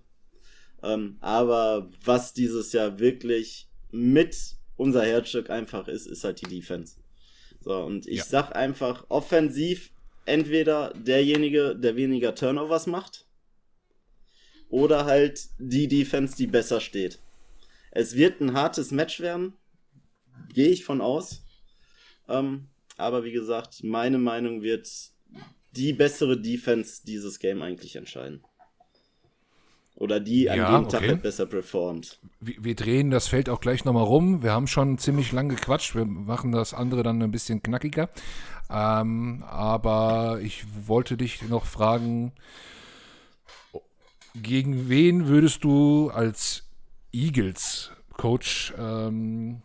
[SPEAKER 2] Ähm, aber was dieses Jahr wirklich mit unser Herzstück einfach ist, ist halt die Defense. So, und ich ja. sag einfach, offensiv entweder derjenige, der weniger Turnovers macht, oder halt die Defense, die besser steht. Es wird ein hartes Match werden. Gehe ich von aus. Ähm, aber wie gesagt, meine Meinung wird die bessere Defense dieses Game eigentlich entscheiden. Oder die an ja, dem Tag halt besser performt.
[SPEAKER 3] Wir, wir, drehen das Feld auch gleich nochmal rum. Wir haben schon ziemlich lang gequatscht. Wir machen das andere dann ein bisschen knackiger. Ähm, aber ich wollte dich noch fragen, gegen wen würdest du als Eagles Coach ähm,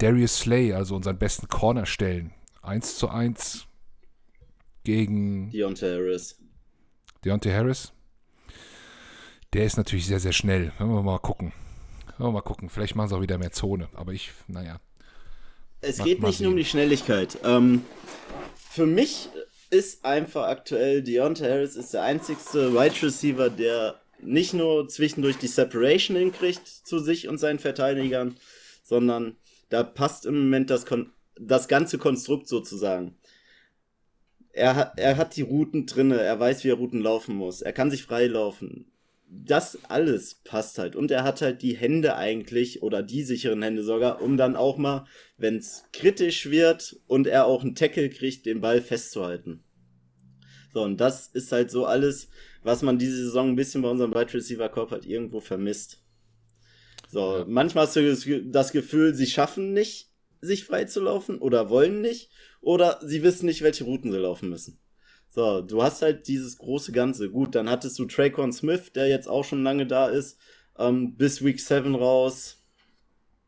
[SPEAKER 3] Darius Slay, also unseren besten Corner, stellen. 1 zu 1 gegen
[SPEAKER 2] Deontay Harris.
[SPEAKER 3] Deontay Harris. Der ist natürlich sehr, sehr schnell. Wenn wir mal gucken. Wenn wir mal gucken. Vielleicht machen sie auch wieder mehr Zone. Aber ich, naja.
[SPEAKER 2] Es geht nicht nur um die Schnelligkeit. Ähm, für mich ist einfach aktuell Deontay Harris ist der einzigste Wide Receiver, der nicht nur zwischendurch die Separation hinkriegt zu sich und seinen Verteidigern, sondern da passt im Moment das, Kon das ganze Konstrukt sozusagen. Er hat, er hat die Routen drinne, er weiß, wie er Routen laufen muss, er kann sich freilaufen. Das alles passt halt. Und er hat halt die Hände eigentlich, oder die sicheren Hände sogar, um dann auch mal, wenn es kritisch wird und er auch einen Tackle kriegt, den Ball festzuhalten. So, und das ist halt so alles, was man diese Saison ein bisschen bei unserem Wide Receiver Korb halt irgendwo vermisst. So, ja. manchmal hast du das Gefühl, sie schaffen nicht, sich freizulaufen oder wollen nicht oder sie wissen nicht, welche Routen sie laufen müssen. So, du hast halt dieses große Ganze. Gut, dann hattest du Traycon Smith, der jetzt auch schon lange da ist, ähm, bis Week 7 raus.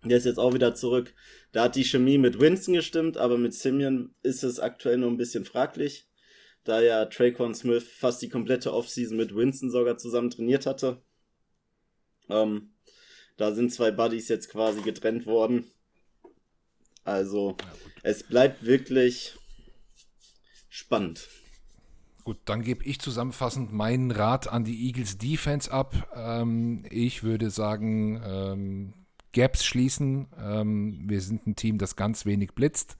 [SPEAKER 2] Der ist jetzt auch wieder zurück. Da hat die Chemie mit Winston gestimmt, aber mit Simeon ist es aktuell nur ein bisschen fraglich. Da ja Traycon Smith fast die komplette Offseason mit Winston sogar zusammen trainiert hatte. Ähm, da sind zwei Buddies jetzt quasi getrennt worden. Also, es bleibt wirklich spannend.
[SPEAKER 3] Gut, dann gebe ich zusammenfassend meinen Rat an die Eagles Defense ab. Ähm, ich würde sagen, ähm, Gaps schließen. Ähm, wir sind ein Team, das ganz wenig blitzt.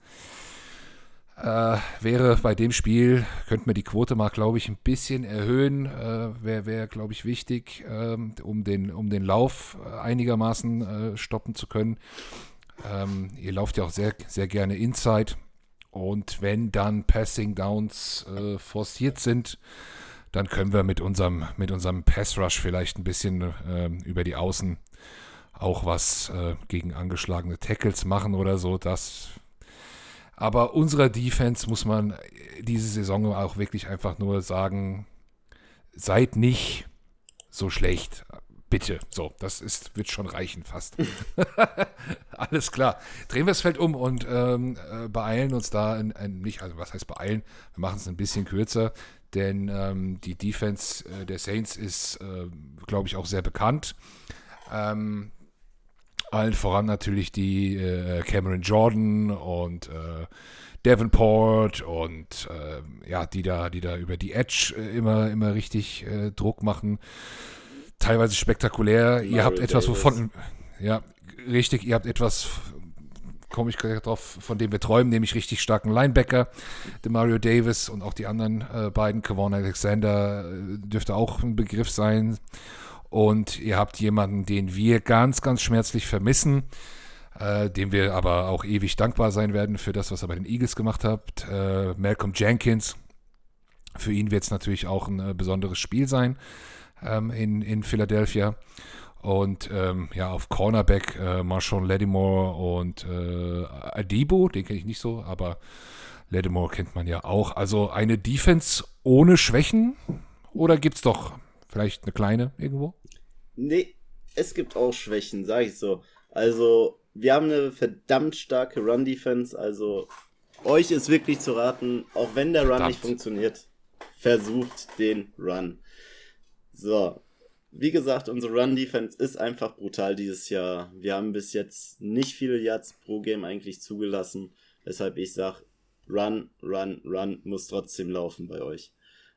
[SPEAKER 3] Äh, wäre bei dem Spiel, könnten wir die Quote mal, glaube ich, ein bisschen erhöhen. Äh, wäre, wär, glaube ich, wichtig, äh, um, den, um den Lauf einigermaßen äh, stoppen zu können. Ähm, ihr lauft ja auch sehr, sehr gerne Inside. Und wenn dann Passing Downs äh, forciert sind, dann können wir mit unserem, mit unserem Pass Rush vielleicht ein bisschen äh, über die Außen auch was äh, gegen angeschlagene Tackles machen oder so. Das. Aber unserer Defense muss man diese Saison auch wirklich einfach nur sagen, seid nicht so schlecht. Bitte, so, das ist, wird schon reichen fast. Alles klar. Drehen wir das Feld um und ähm, äh, beeilen uns da ein, ein, nicht, also was heißt beeilen? Wir machen es ein bisschen kürzer, denn ähm, die Defense äh, der Saints ist, äh, glaube ich, auch sehr bekannt. Ähm, allen voran natürlich die äh, Cameron Jordan und äh, Davenport und äh, ja, die da, die da über die Edge immer, immer richtig Druck machen teilweise spektakulär. Mario ihr habt etwas, Davis. wovon, ja, richtig, ihr habt etwas, komme ich gerade drauf, von dem wir träumen, nämlich richtig starken Linebacker, der Mario Davis und auch die anderen äh, beiden, Kevon Alexander, äh, dürfte auch ein Begriff sein. Und ihr habt jemanden, den wir ganz, ganz schmerzlich vermissen, äh, dem wir aber auch ewig dankbar sein werden für das, was er bei den Eagles gemacht hat. Äh, Malcolm Jenkins. Für ihn wird es natürlich auch ein äh, besonderes Spiel sein ähm, in, in Philadelphia. Und ähm, ja, auf Cornerback äh, Marshawn Lattimore und äh, Adibo, den kenne ich nicht so, aber Lattimore kennt man ja auch. Also eine Defense ohne Schwächen oder gibt es doch vielleicht eine kleine irgendwo?
[SPEAKER 2] Nee, es gibt auch Schwächen, sage ich so. Also, wir haben eine verdammt starke Run-Defense, also euch ist wirklich zu raten, auch wenn der verdammt. Run nicht funktioniert, versucht den Run. So, wie gesagt, unsere Run-Defense ist einfach brutal dieses Jahr. Wir haben bis jetzt nicht viele Yards pro Game eigentlich zugelassen, weshalb ich sage, Run, Run, Run muss trotzdem laufen bei euch.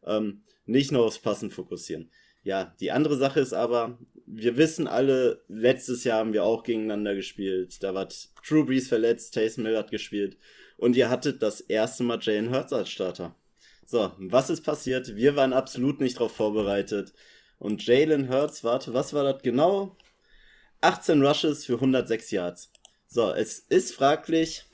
[SPEAKER 2] Ähm, nicht nur aufs Passen fokussieren. Ja, die andere Sache ist aber, wir wissen alle, letztes Jahr haben wir auch gegeneinander gespielt. Da war True Breeze verletzt, Taysom Hill hat gespielt. Und ihr hattet das erste Mal Jalen Hurts als Starter. So, was ist passiert? Wir waren absolut nicht darauf vorbereitet. Und Jalen Hurts, warte, was war das genau? 18 Rushes für 106 Yards. So, es ist fraglich,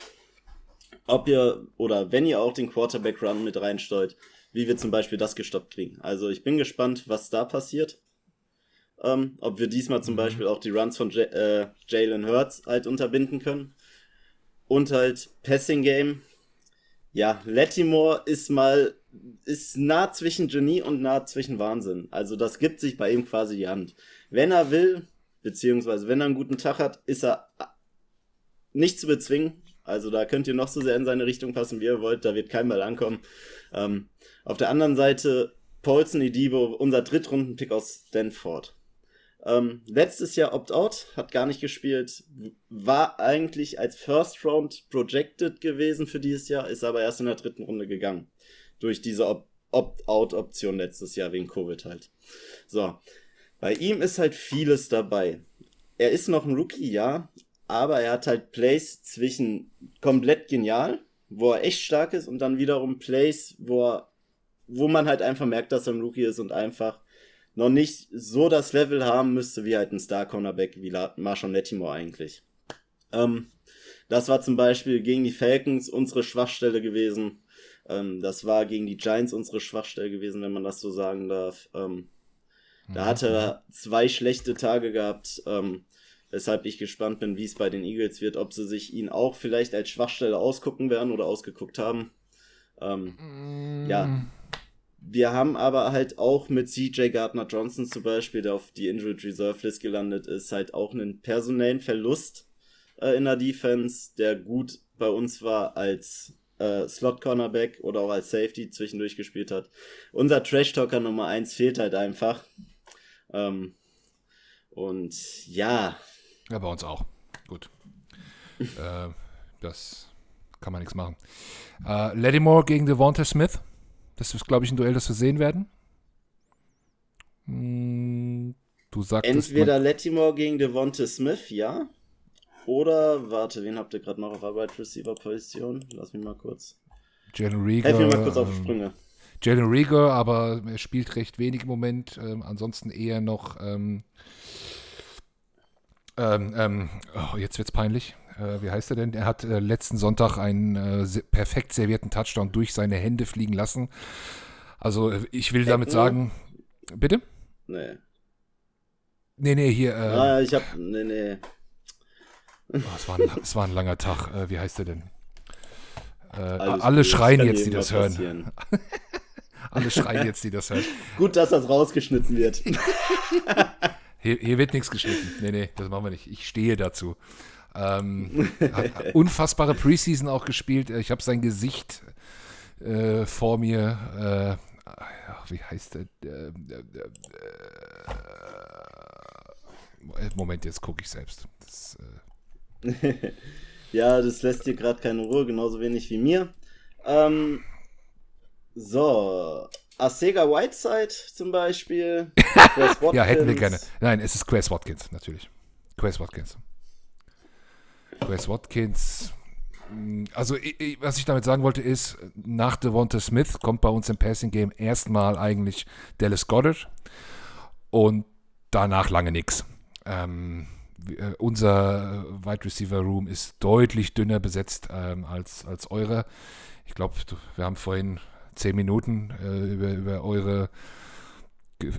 [SPEAKER 2] ob ihr oder wenn ihr auch den Quarterback Run mit reinsteuert, wie wir zum Beispiel das gestoppt kriegen. Also ich bin gespannt, was da passiert. Ähm, ob wir diesmal zum mhm. Beispiel auch die Runs von J äh, Jalen Hurts halt unterbinden können. Und halt Passing Game ja, Lattimore ist mal, ist nah zwischen Genie und nah zwischen Wahnsinn. Also das gibt sich bei ihm quasi die Hand. Wenn er will, beziehungsweise wenn er einen guten Tag hat, ist er nicht zu bezwingen. Also da könnt ihr noch so sehr in seine Richtung passen, wie ihr wollt, da wird kein Ball ankommen. Ähm, auf der anderen Seite Paulson Edibo, unser Drittrunden-Pick aus Stanford. Ähm, letztes Jahr Opt-out, hat gar nicht gespielt, war eigentlich als First Round projected gewesen für dieses Jahr, ist aber erst in der dritten Runde gegangen. Durch diese Opt-out-Option letztes Jahr wegen Covid halt. So. Bei ihm ist halt vieles dabei. Er ist noch ein Rookie, ja, aber er hat halt Plays zwischen komplett genial, wo er echt stark ist, und dann wiederum Plays, wo er, wo man halt einfach merkt, dass er ein Rookie ist und einfach noch nicht so das Level haben müsste, wie halt ein Star-Cornerback wie Marshawn Lattimore eigentlich. Ähm, das war zum Beispiel gegen die Falcons unsere Schwachstelle gewesen. Ähm, das war gegen die Giants unsere Schwachstelle gewesen, wenn man das so sagen darf. Ähm, da hat er zwei schlechte Tage gehabt, ähm, weshalb ich gespannt bin, wie es bei den Eagles wird, ob sie sich ihn auch vielleicht als Schwachstelle ausgucken werden oder ausgeguckt haben. Ähm, mm. Ja. Wir haben aber halt auch mit CJ Gardner Johnson zum Beispiel, der auf die Injured Reserve List gelandet ist, halt auch einen personellen Verlust äh, in der Defense, der gut bei uns war als äh, Slot Cornerback oder auch als Safety zwischendurch gespielt hat. Unser Trash Talker Nummer 1 fehlt halt einfach. Ähm, und ja.
[SPEAKER 3] Ja, bei uns auch. Gut. äh, das kann man nichts machen. Äh, Lattimore gegen Devonta Smith. Das ist, glaube ich, ein Duell, das wir sehen werden. Hm, du sagst
[SPEAKER 2] Entweder Lattimore gegen Devonta Smith, ja. Oder, warte, wen habt ihr gerade noch auf der Wide Receiver Position? Lass mich mal kurz.
[SPEAKER 3] Jalen Rieger. Helf
[SPEAKER 2] mir mal kurz auf die Sprünge.
[SPEAKER 3] Jalen Rieger, aber er spielt recht wenig im Moment. Ähm, ansonsten eher noch. Ähm, ähm, ähm oh, jetzt wird's peinlich. Äh, wie heißt er denn? Er hat äh, letzten Sonntag einen äh, perfekt servierten Touchdown durch seine Hände fliegen lassen. Also äh, ich will damit sagen. Bitte?
[SPEAKER 2] Nee.
[SPEAKER 3] Nee, nee, hier. Äh,
[SPEAKER 2] ah, ich hab. Nee, nee.
[SPEAKER 3] Oh, es, war ein, es war ein langer Tag. Wie heißt er denn? alle schreien jetzt, die das hören. Alle schreien jetzt, die das hören.
[SPEAKER 2] Gut, dass das rausgeschnitten wird.
[SPEAKER 3] Hier, hier, wird nichts geschnitten. Nee, nee, das machen wir nicht. Ich stehe dazu. Ähm, hat unfassbare Preseason auch gespielt. Ich habe sein Gesicht äh, vor mir. Äh, wie heißt der? Äh, äh, Moment, jetzt gucke ich selbst. Das,
[SPEAKER 2] äh, ja, das lässt dir gerade keine Ruhe, genauso wenig wie mir. Ähm, so, Asega Whiteside zum Beispiel.
[SPEAKER 3] ja, hätten wir gerne. Nein, es ist Quest Watkins, natürlich. Quest Watkins. Quest Watkins. Also, was ich damit sagen wollte, ist, nach Devonta Smith kommt bei uns im Passing Game erstmal eigentlich Dallas Goddard und danach lange nichts. Ähm, äh, unser Wide Receiver Room ist deutlich dünner besetzt ähm, als, als eure. Ich glaube, wir haben vorhin zehn Minuten äh, über, über eure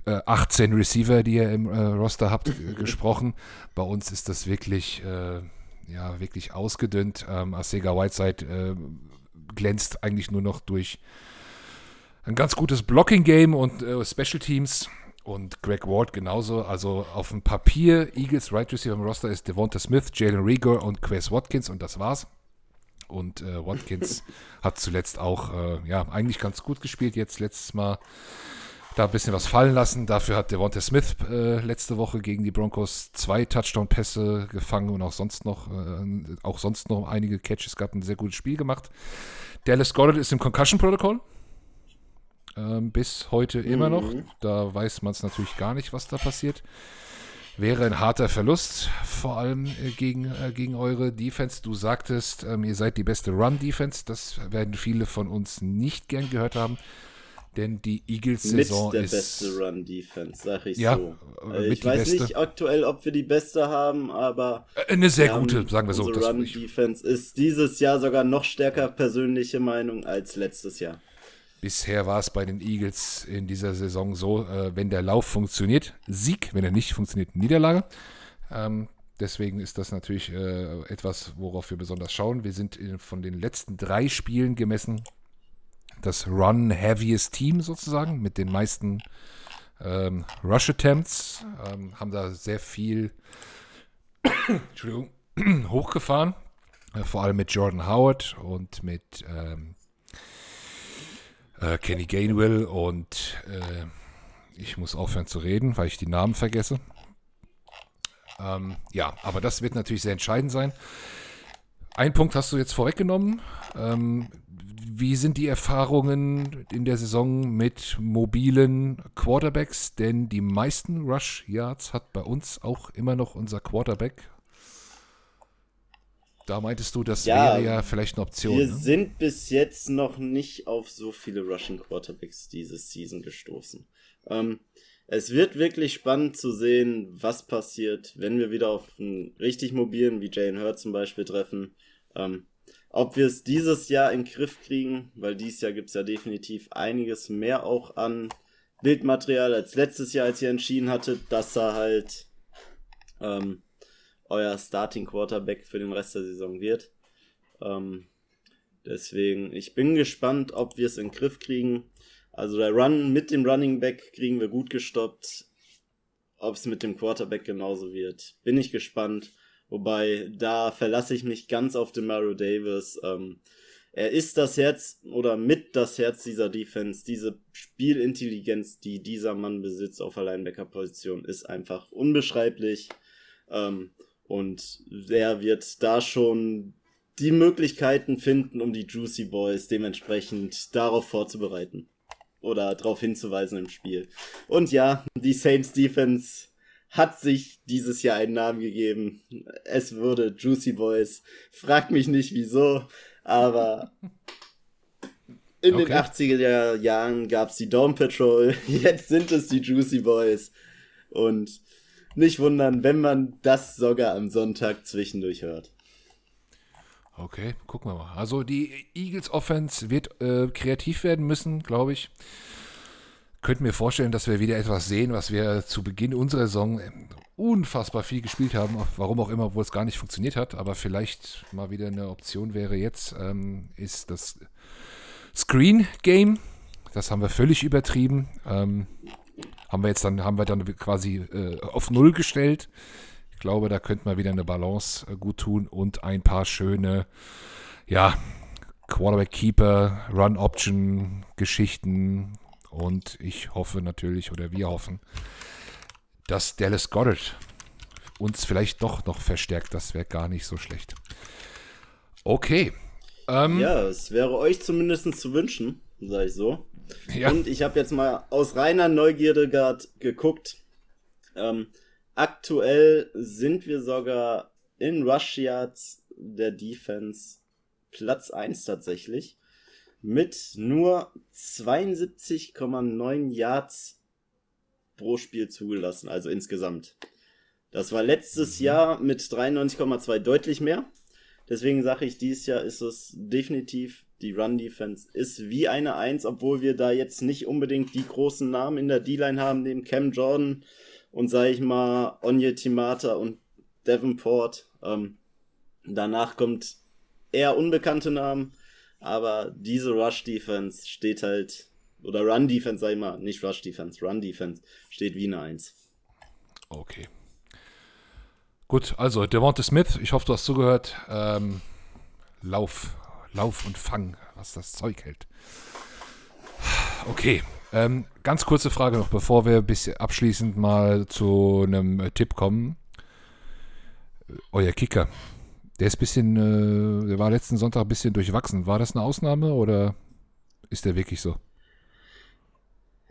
[SPEAKER 3] äh, 18 Receiver, die ihr im äh, Roster habt, gesprochen. Bei uns ist das wirklich, äh, ja, wirklich ausgedünnt. Ähm, Asega Whiteside äh, glänzt eigentlich nur noch durch ein ganz gutes Blocking-Game und äh, Special Teams. Und Greg Ward genauso. Also auf dem Papier, Eagles Right Receiver im Roster ist Devonta Smith, Jalen Rieger und Quez Watkins und das war's. Und äh, Watkins hat zuletzt auch, äh, ja, eigentlich ganz gut gespielt. Jetzt letztes Mal da ein bisschen was fallen lassen. Dafür hat Devonta Smith äh, letzte Woche gegen die Broncos zwei Touchdown-Pässe gefangen und auch sonst noch, äh, auch sonst noch einige Catches gehabt, ein sehr gutes Spiel gemacht. Dallas Goddard ist im Concussion-Protokoll. Ähm, bis heute immer noch. Mhm. Da weiß man es natürlich gar nicht, was da passiert. Wäre ein harter Verlust, vor allem äh, gegen, äh, gegen eure Defense. Du sagtest, ähm, ihr seid die beste Run-Defense. Das werden viele von uns nicht gern gehört haben. Denn die Eagles-Saison ist.
[SPEAKER 2] der beste Run-Defense, sag ich
[SPEAKER 3] ja,
[SPEAKER 2] so. Äh, ich weiß beste. nicht aktuell, ob wir die beste haben, aber.
[SPEAKER 3] Äh, eine sehr gute, sagen wir so.
[SPEAKER 2] Unsere Run-Defense ist dieses Jahr sogar noch stärker persönliche Meinung als letztes Jahr.
[SPEAKER 3] Bisher war es bei den Eagles in dieser Saison so, äh, wenn der Lauf funktioniert, Sieg, wenn er nicht funktioniert, Niederlage. Ähm, deswegen ist das natürlich äh, etwas, worauf wir besonders schauen. Wir sind in, von den letzten drei Spielen gemessen das Run-Heaviest Team sozusagen, mit den meisten ähm, Rush-Attempts, ähm, haben da sehr viel hochgefahren, äh, vor allem mit Jordan Howard und mit ähm, äh, Kenny Gainwell und äh, ich muss aufhören zu reden, weil ich die Namen vergesse. Ähm, ja, aber das wird natürlich sehr entscheidend sein. Ein Punkt hast du jetzt vorweggenommen. Ähm, wie sind die Erfahrungen in der Saison mit mobilen Quarterbacks? Denn die meisten Rush Yards hat bei uns auch immer noch unser Quarterback. Da meintest du, das ja, wäre ja vielleicht eine Option.
[SPEAKER 2] Wir ne? sind bis jetzt noch nicht auf so viele Russian Quarterbacks dieses Season gestoßen. Ähm, es wird wirklich spannend zu sehen, was passiert, wenn wir wieder auf einen richtig mobilen wie Jane Hurt zum Beispiel treffen. Ähm, ob wir es dieses Jahr in den Griff kriegen, weil dieses Jahr gibt es ja definitiv einiges mehr auch an Bildmaterial als letztes Jahr, als ihr entschieden hattet, dass er halt ähm, euer Starting Quarterback für den Rest der Saison wird. Ähm, deswegen, ich bin gespannt, ob wir es in den Griff kriegen. Also der Run mit dem Running Back kriegen wir gut gestoppt. Ob es mit dem Quarterback genauso wird, bin ich gespannt. Wobei, da verlasse ich mich ganz auf den Mario Davis. Ähm, er ist das Herz oder mit das Herz dieser Defense. Diese Spielintelligenz, die dieser Mann besitzt auf der Linebacker-Position, ist einfach unbeschreiblich. Ähm, und er wird da schon die Möglichkeiten finden, um die Juicy Boys dementsprechend darauf vorzubereiten. Oder darauf hinzuweisen im Spiel. Und ja, die Saints Defense hat sich dieses Jahr einen Namen gegeben. Es wurde Juicy Boys. Frag mich nicht wieso, aber in okay. den 80er Jahren gab es die Dawn Patrol, jetzt sind es die Juicy Boys. Und nicht wundern, wenn man das sogar am Sonntag zwischendurch hört.
[SPEAKER 3] Okay, gucken wir mal. Also die Eagles Offense wird äh, kreativ werden müssen, glaube ich könnte mir vorstellen, dass wir wieder etwas sehen, was wir zu Beginn unserer Saison unfassbar viel gespielt haben. Warum auch immer, obwohl es gar nicht funktioniert hat. Aber vielleicht mal wieder eine Option wäre jetzt, ähm, ist das Screen Game. Das haben wir völlig übertrieben. Ähm, haben wir jetzt dann, haben wir dann quasi äh, auf Null gestellt. Ich glaube, da könnte man wieder eine Balance äh, gut tun und ein paar schöne, ja, Quarterback Keeper, Run Option Geschichten, und ich hoffe natürlich, oder wir hoffen, dass Dallas Goddard uns vielleicht doch noch verstärkt. Das wäre gar nicht so schlecht. Okay.
[SPEAKER 2] Ähm, ja, es wäre euch zumindest zu wünschen, sage ich so. Ja. Und ich habe jetzt mal aus reiner Neugierde gerade geguckt. Ähm, aktuell sind wir sogar in Rush Yards der Defense Platz 1 tatsächlich mit nur 72,9 Yards pro Spiel zugelassen, also insgesamt. Das war letztes mhm. Jahr mit 93,2 deutlich mehr. Deswegen sage ich, dieses Jahr ist es definitiv, die Run-Defense ist wie eine Eins, obwohl wir da jetzt nicht unbedingt die großen Namen in der D-Line haben, neben Cam Jordan und sage ich mal Onye Timata und Davenport. Ähm, danach kommt eher unbekannte Namen. Aber diese Rush-Defense steht halt, oder Run-Defense, sag ich mal, nicht Rush-Defense, Run-Defense steht wie eine Eins.
[SPEAKER 3] Okay. Gut, also Devonta Smith, ich hoffe, du hast zugehört. Ähm, Lauf, Lauf und Fang, was das Zeug hält. Okay, ähm, ganz kurze Frage noch, bevor wir bis abschließend mal zu einem Tipp kommen. Euer Kicker, der ist ein bisschen, äh, der war letzten Sonntag ein bisschen durchwachsen. War das eine Ausnahme oder ist der wirklich so?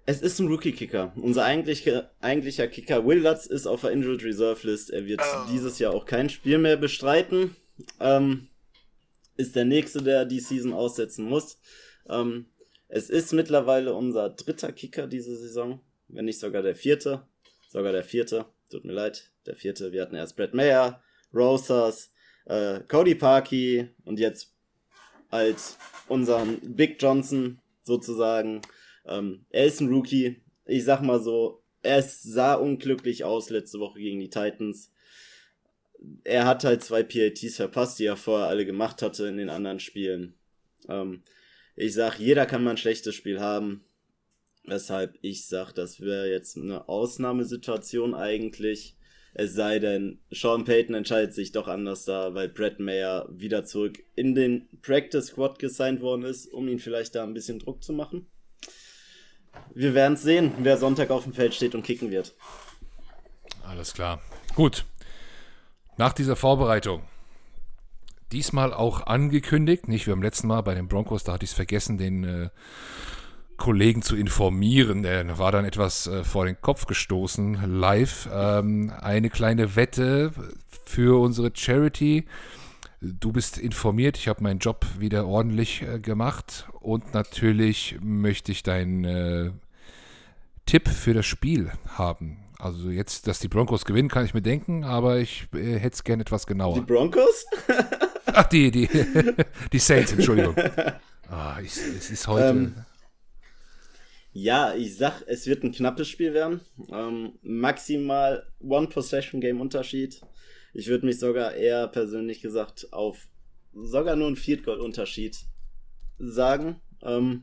[SPEAKER 2] Es ist ein Rookie-Kicker. Unser eigentlicher, eigentlicher Kicker Will Lutz ist auf der Injured Reserve List. Er wird oh. dieses Jahr auch kein Spiel mehr bestreiten. Ähm, ist der nächste, der die Season aussetzen muss. Ähm, es ist mittlerweile unser dritter Kicker diese Saison, wenn nicht sogar der vierte. Sogar der vierte. Tut mir leid, der vierte. Wir hatten erst Brad Mayer, Rosas, äh, Cody Parkey und jetzt als unseren Big Johnson sozusagen. Ähm, er ist ein Rookie. Ich sag mal so, er sah unglücklich aus letzte Woche gegen die Titans. Er hat halt zwei PATs verpasst, die er vorher alle gemacht hatte in den anderen Spielen. Ähm, ich sag, jeder kann mal ein schlechtes Spiel haben. Weshalb ich sag, das wäre jetzt eine Ausnahmesituation eigentlich. Es sei denn, Sean Payton entscheidet sich doch anders da, weil Brett Mayer wieder zurück in den Practice Squad gesigned worden ist, um ihn vielleicht da ein bisschen Druck zu machen. wir werden sehen, wer Sonntag auf dem Feld steht und kicken wird.
[SPEAKER 3] Alles klar. Gut. Nach dieser Vorbereitung, diesmal auch angekündigt, nicht wie beim letzten Mal bei den Broncos, da hatte ich es vergessen, den äh, Kollegen zu informieren. Der war dann etwas äh, vor den Kopf gestoßen, live. Ähm, eine kleine Wette für unsere Charity. Du bist informiert, ich habe meinen Job wieder ordentlich äh, gemacht und natürlich möchte ich deinen äh, Tipp für das Spiel haben. Also jetzt, dass die Broncos gewinnen, kann ich mir denken, aber ich äh, hätte es gerne etwas genauer.
[SPEAKER 2] Die Broncos?
[SPEAKER 3] Ach, die, die, die Saints, Entschuldigung. Ah, ich, es ist heute.
[SPEAKER 2] Ähm, ja, ich sag, es wird ein knappes Spiel werden. Ähm, maximal One-Possession-Game-Unterschied. Ich würde mich sogar eher persönlich gesagt auf sogar nur ein Field Goal Unterschied sagen. Ähm,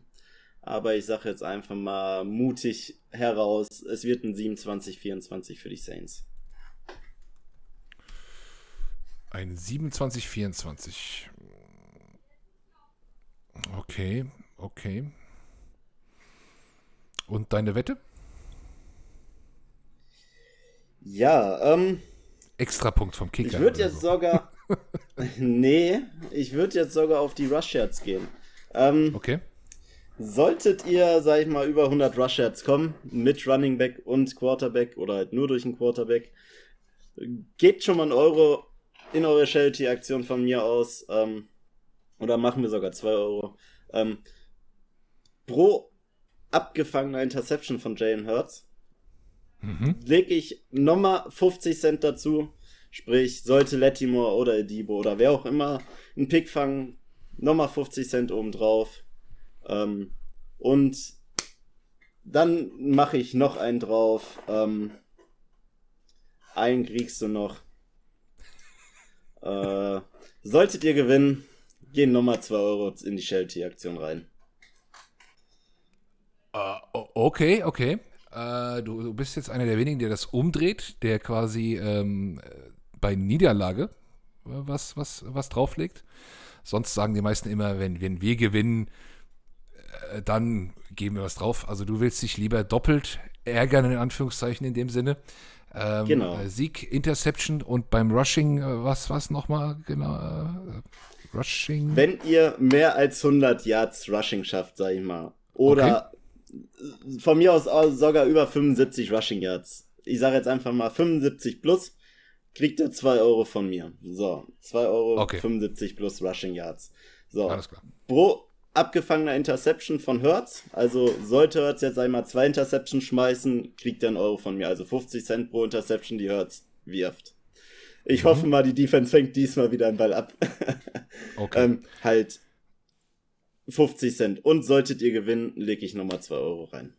[SPEAKER 2] aber ich sage jetzt einfach mal mutig heraus, es wird ein 27-24 für die Saints.
[SPEAKER 3] Ein 27-24. Okay, okay. Und deine Wette?
[SPEAKER 2] Ja, ähm.
[SPEAKER 3] Extrapunkt vom Kicker.
[SPEAKER 2] Ich würde jetzt so. sogar. nee, ich würde jetzt sogar auf die Rush Yards gehen. Ähm,
[SPEAKER 3] okay.
[SPEAKER 2] Solltet ihr, sag ich mal, über 100 Rush Yards kommen, mit Running Back und Quarterback oder halt nur durch einen Quarterback, geht schon mal ein Euro in eure Charity-Aktion von mir aus. Ähm, oder machen wir sogar 2 Euro. Ähm, pro abgefangener Interception von Jalen Hurts mhm. lege ich nochmal 50 Cent dazu. Sprich, sollte Lettimore oder Edibo oder wer auch immer einen Pick fangen, nochmal 50 Cent obendrauf. Ähm, und dann mache ich noch einen drauf. Ähm, einen kriegst du noch. Äh, solltet ihr gewinnen, gehen nochmal 2 Euro in die Shelty-Aktion rein.
[SPEAKER 3] Uh, okay, okay. Uh, du, du, bist jetzt einer der wenigen, der das umdreht, der quasi ähm, bei Niederlage äh, was, was, was drauflegt. Sonst sagen die meisten immer, wenn, wenn wir gewinnen, äh, dann geben wir was drauf. Also du willst dich lieber doppelt ärgern, in Anführungszeichen in dem Sinne. Ähm,
[SPEAKER 2] genau.
[SPEAKER 3] Sieg, Interception und beim Rushing, äh, was, was nochmal genau? Äh, Rushing?
[SPEAKER 2] Wenn ihr mehr als 100 Yards Rushing schafft, sag ich mal. Oder okay. von mir aus sogar über 75 Rushing Yards. Ich sage jetzt einfach mal 75 plus, kriegt ihr 2 Euro von mir. So, 2 Euro okay. 75 plus Rushing Yards. So,
[SPEAKER 3] Alles klar.
[SPEAKER 2] Pro abgefangener Interception von Hertz. Also sollte Hertz jetzt einmal zwei Interceptions schmeißen, kriegt er einen Euro von mir. Also 50 Cent pro Interception, die Hertz wirft. Ich mhm. hoffe mal, die Defense fängt diesmal wieder einen Ball ab.
[SPEAKER 3] okay.
[SPEAKER 2] ähm, halt 50 Cent. Und solltet ihr gewinnen, lege ich nochmal 2 Euro rein.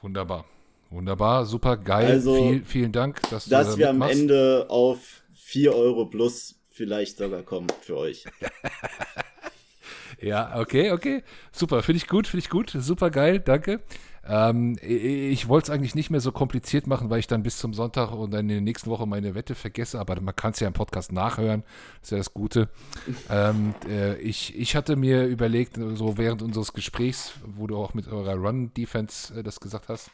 [SPEAKER 3] Wunderbar. Wunderbar, super geil.
[SPEAKER 2] Also,
[SPEAKER 3] Viel, vielen Dank, dass,
[SPEAKER 2] dass du Dass wir am Ende auf 4 Euro plus vielleicht sogar kommen für euch.
[SPEAKER 3] Ja, okay, okay. Super, finde ich gut, finde ich gut. Super geil, danke. Ähm, ich wollte es eigentlich nicht mehr so kompliziert machen, weil ich dann bis zum Sonntag und dann in der nächsten Woche meine Wette vergesse, aber man kann es ja im Podcast nachhören. Das ist ja das Gute. ähm, äh, ich, ich hatte mir überlegt, so während unseres Gesprächs, wo du auch mit eurer Run-Defense äh, das gesagt hast,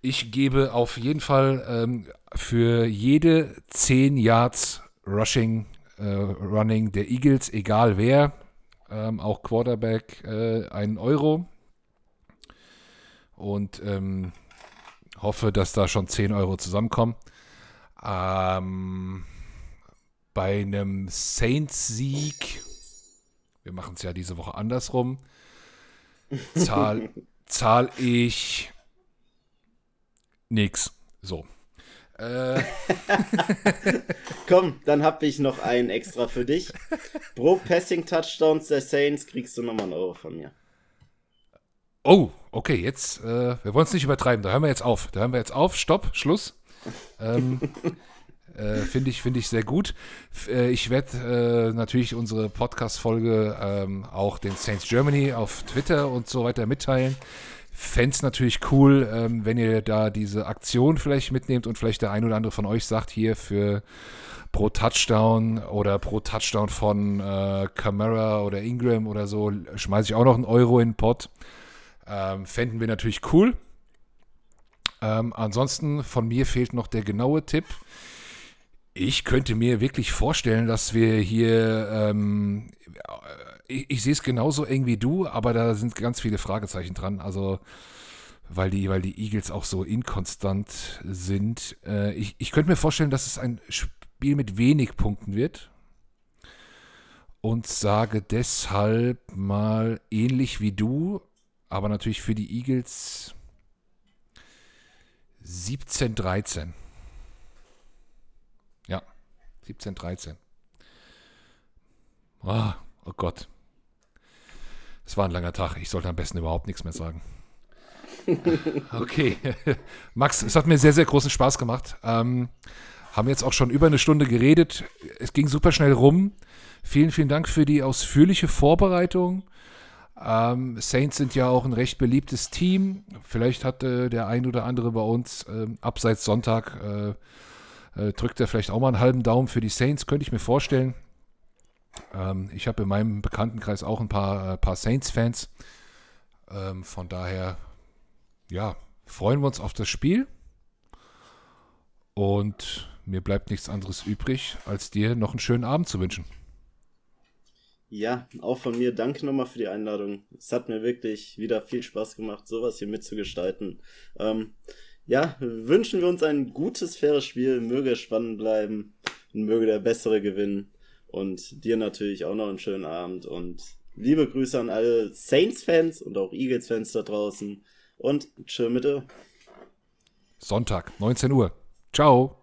[SPEAKER 3] ich gebe auf jeden Fall ähm, für jede 10 Yards Rushing, äh, Running der Eagles, egal wer, ähm, auch Quarterback äh, einen Euro. Und ähm, hoffe, dass da schon 10 Euro zusammenkommen. Ähm, bei einem Saints-Sieg, wir machen es ja diese Woche andersrum, zahl, zahl ich nix. So. Äh.
[SPEAKER 2] Komm, dann habe ich noch einen extra für dich. Pro Passing Touchdowns der Saints kriegst du nochmal einen Euro von mir.
[SPEAKER 3] Oh, okay, jetzt, äh, wir wollen es nicht übertreiben, da hören wir jetzt auf. Da hören wir jetzt auf, Stopp, Schluss. Ähm, äh, Finde ich, find ich sehr gut. Äh, ich werde äh, natürlich unsere Podcast-Folge ähm, auch den Saints Germany auf Twitter und so weiter mitteilen. Fände es natürlich cool, ähm, wenn ihr da diese Aktion vielleicht mitnehmt und vielleicht der ein oder andere von euch sagt, hier für pro Touchdown oder pro Touchdown von äh, Camara oder Ingram oder so, schmeiße ich auch noch einen Euro in den Pot. Ähm, fänden wir natürlich cool. Ähm, ansonsten von mir fehlt noch der genaue Tipp. Ich könnte mir wirklich vorstellen, dass wir hier, ähm, ich, ich sehe es genauso eng wie du, aber da sind ganz viele Fragezeichen dran. Also, weil die, weil die Eagles auch so inkonstant sind. Äh, ich, ich könnte mir vorstellen, dass es ein Spiel mit wenig Punkten wird. Und sage deshalb mal ähnlich wie du, aber natürlich für die Eagles 17, 13. Ja, 17, 13. Oh, oh Gott. Es war ein langer Tag. Ich sollte am besten überhaupt nichts mehr sagen. Okay. Max, es hat mir sehr, sehr großen Spaß gemacht. Ähm, haben jetzt auch schon über eine Stunde geredet. Es ging super schnell rum. Vielen, vielen Dank für die ausführliche Vorbereitung. Ähm, Saints sind ja auch ein recht beliebtes Team. Vielleicht hat äh, der ein oder andere bei uns äh, abseits Sonntag äh, äh, drückt er vielleicht auch mal einen halben Daumen für die Saints, könnte ich mir vorstellen. Ähm, ich habe in meinem Bekanntenkreis auch ein paar, äh, paar Saints-Fans. Ähm, von daher, ja, freuen wir uns auf das Spiel. Und mir bleibt nichts anderes übrig, als dir noch einen schönen Abend zu wünschen.
[SPEAKER 2] Ja, auch von mir danke nochmal für die Einladung. Es hat mir wirklich wieder viel Spaß gemacht, sowas hier mitzugestalten. Ähm, ja, wünschen wir uns ein gutes, faires Spiel, möge es spannend bleiben und möge der Bessere gewinnen. Und dir natürlich auch noch einen schönen Abend und liebe Grüße an alle Saints-Fans und auch Eagles-Fans da draußen und tschö mit
[SPEAKER 3] Sonntag, 19 Uhr. Ciao.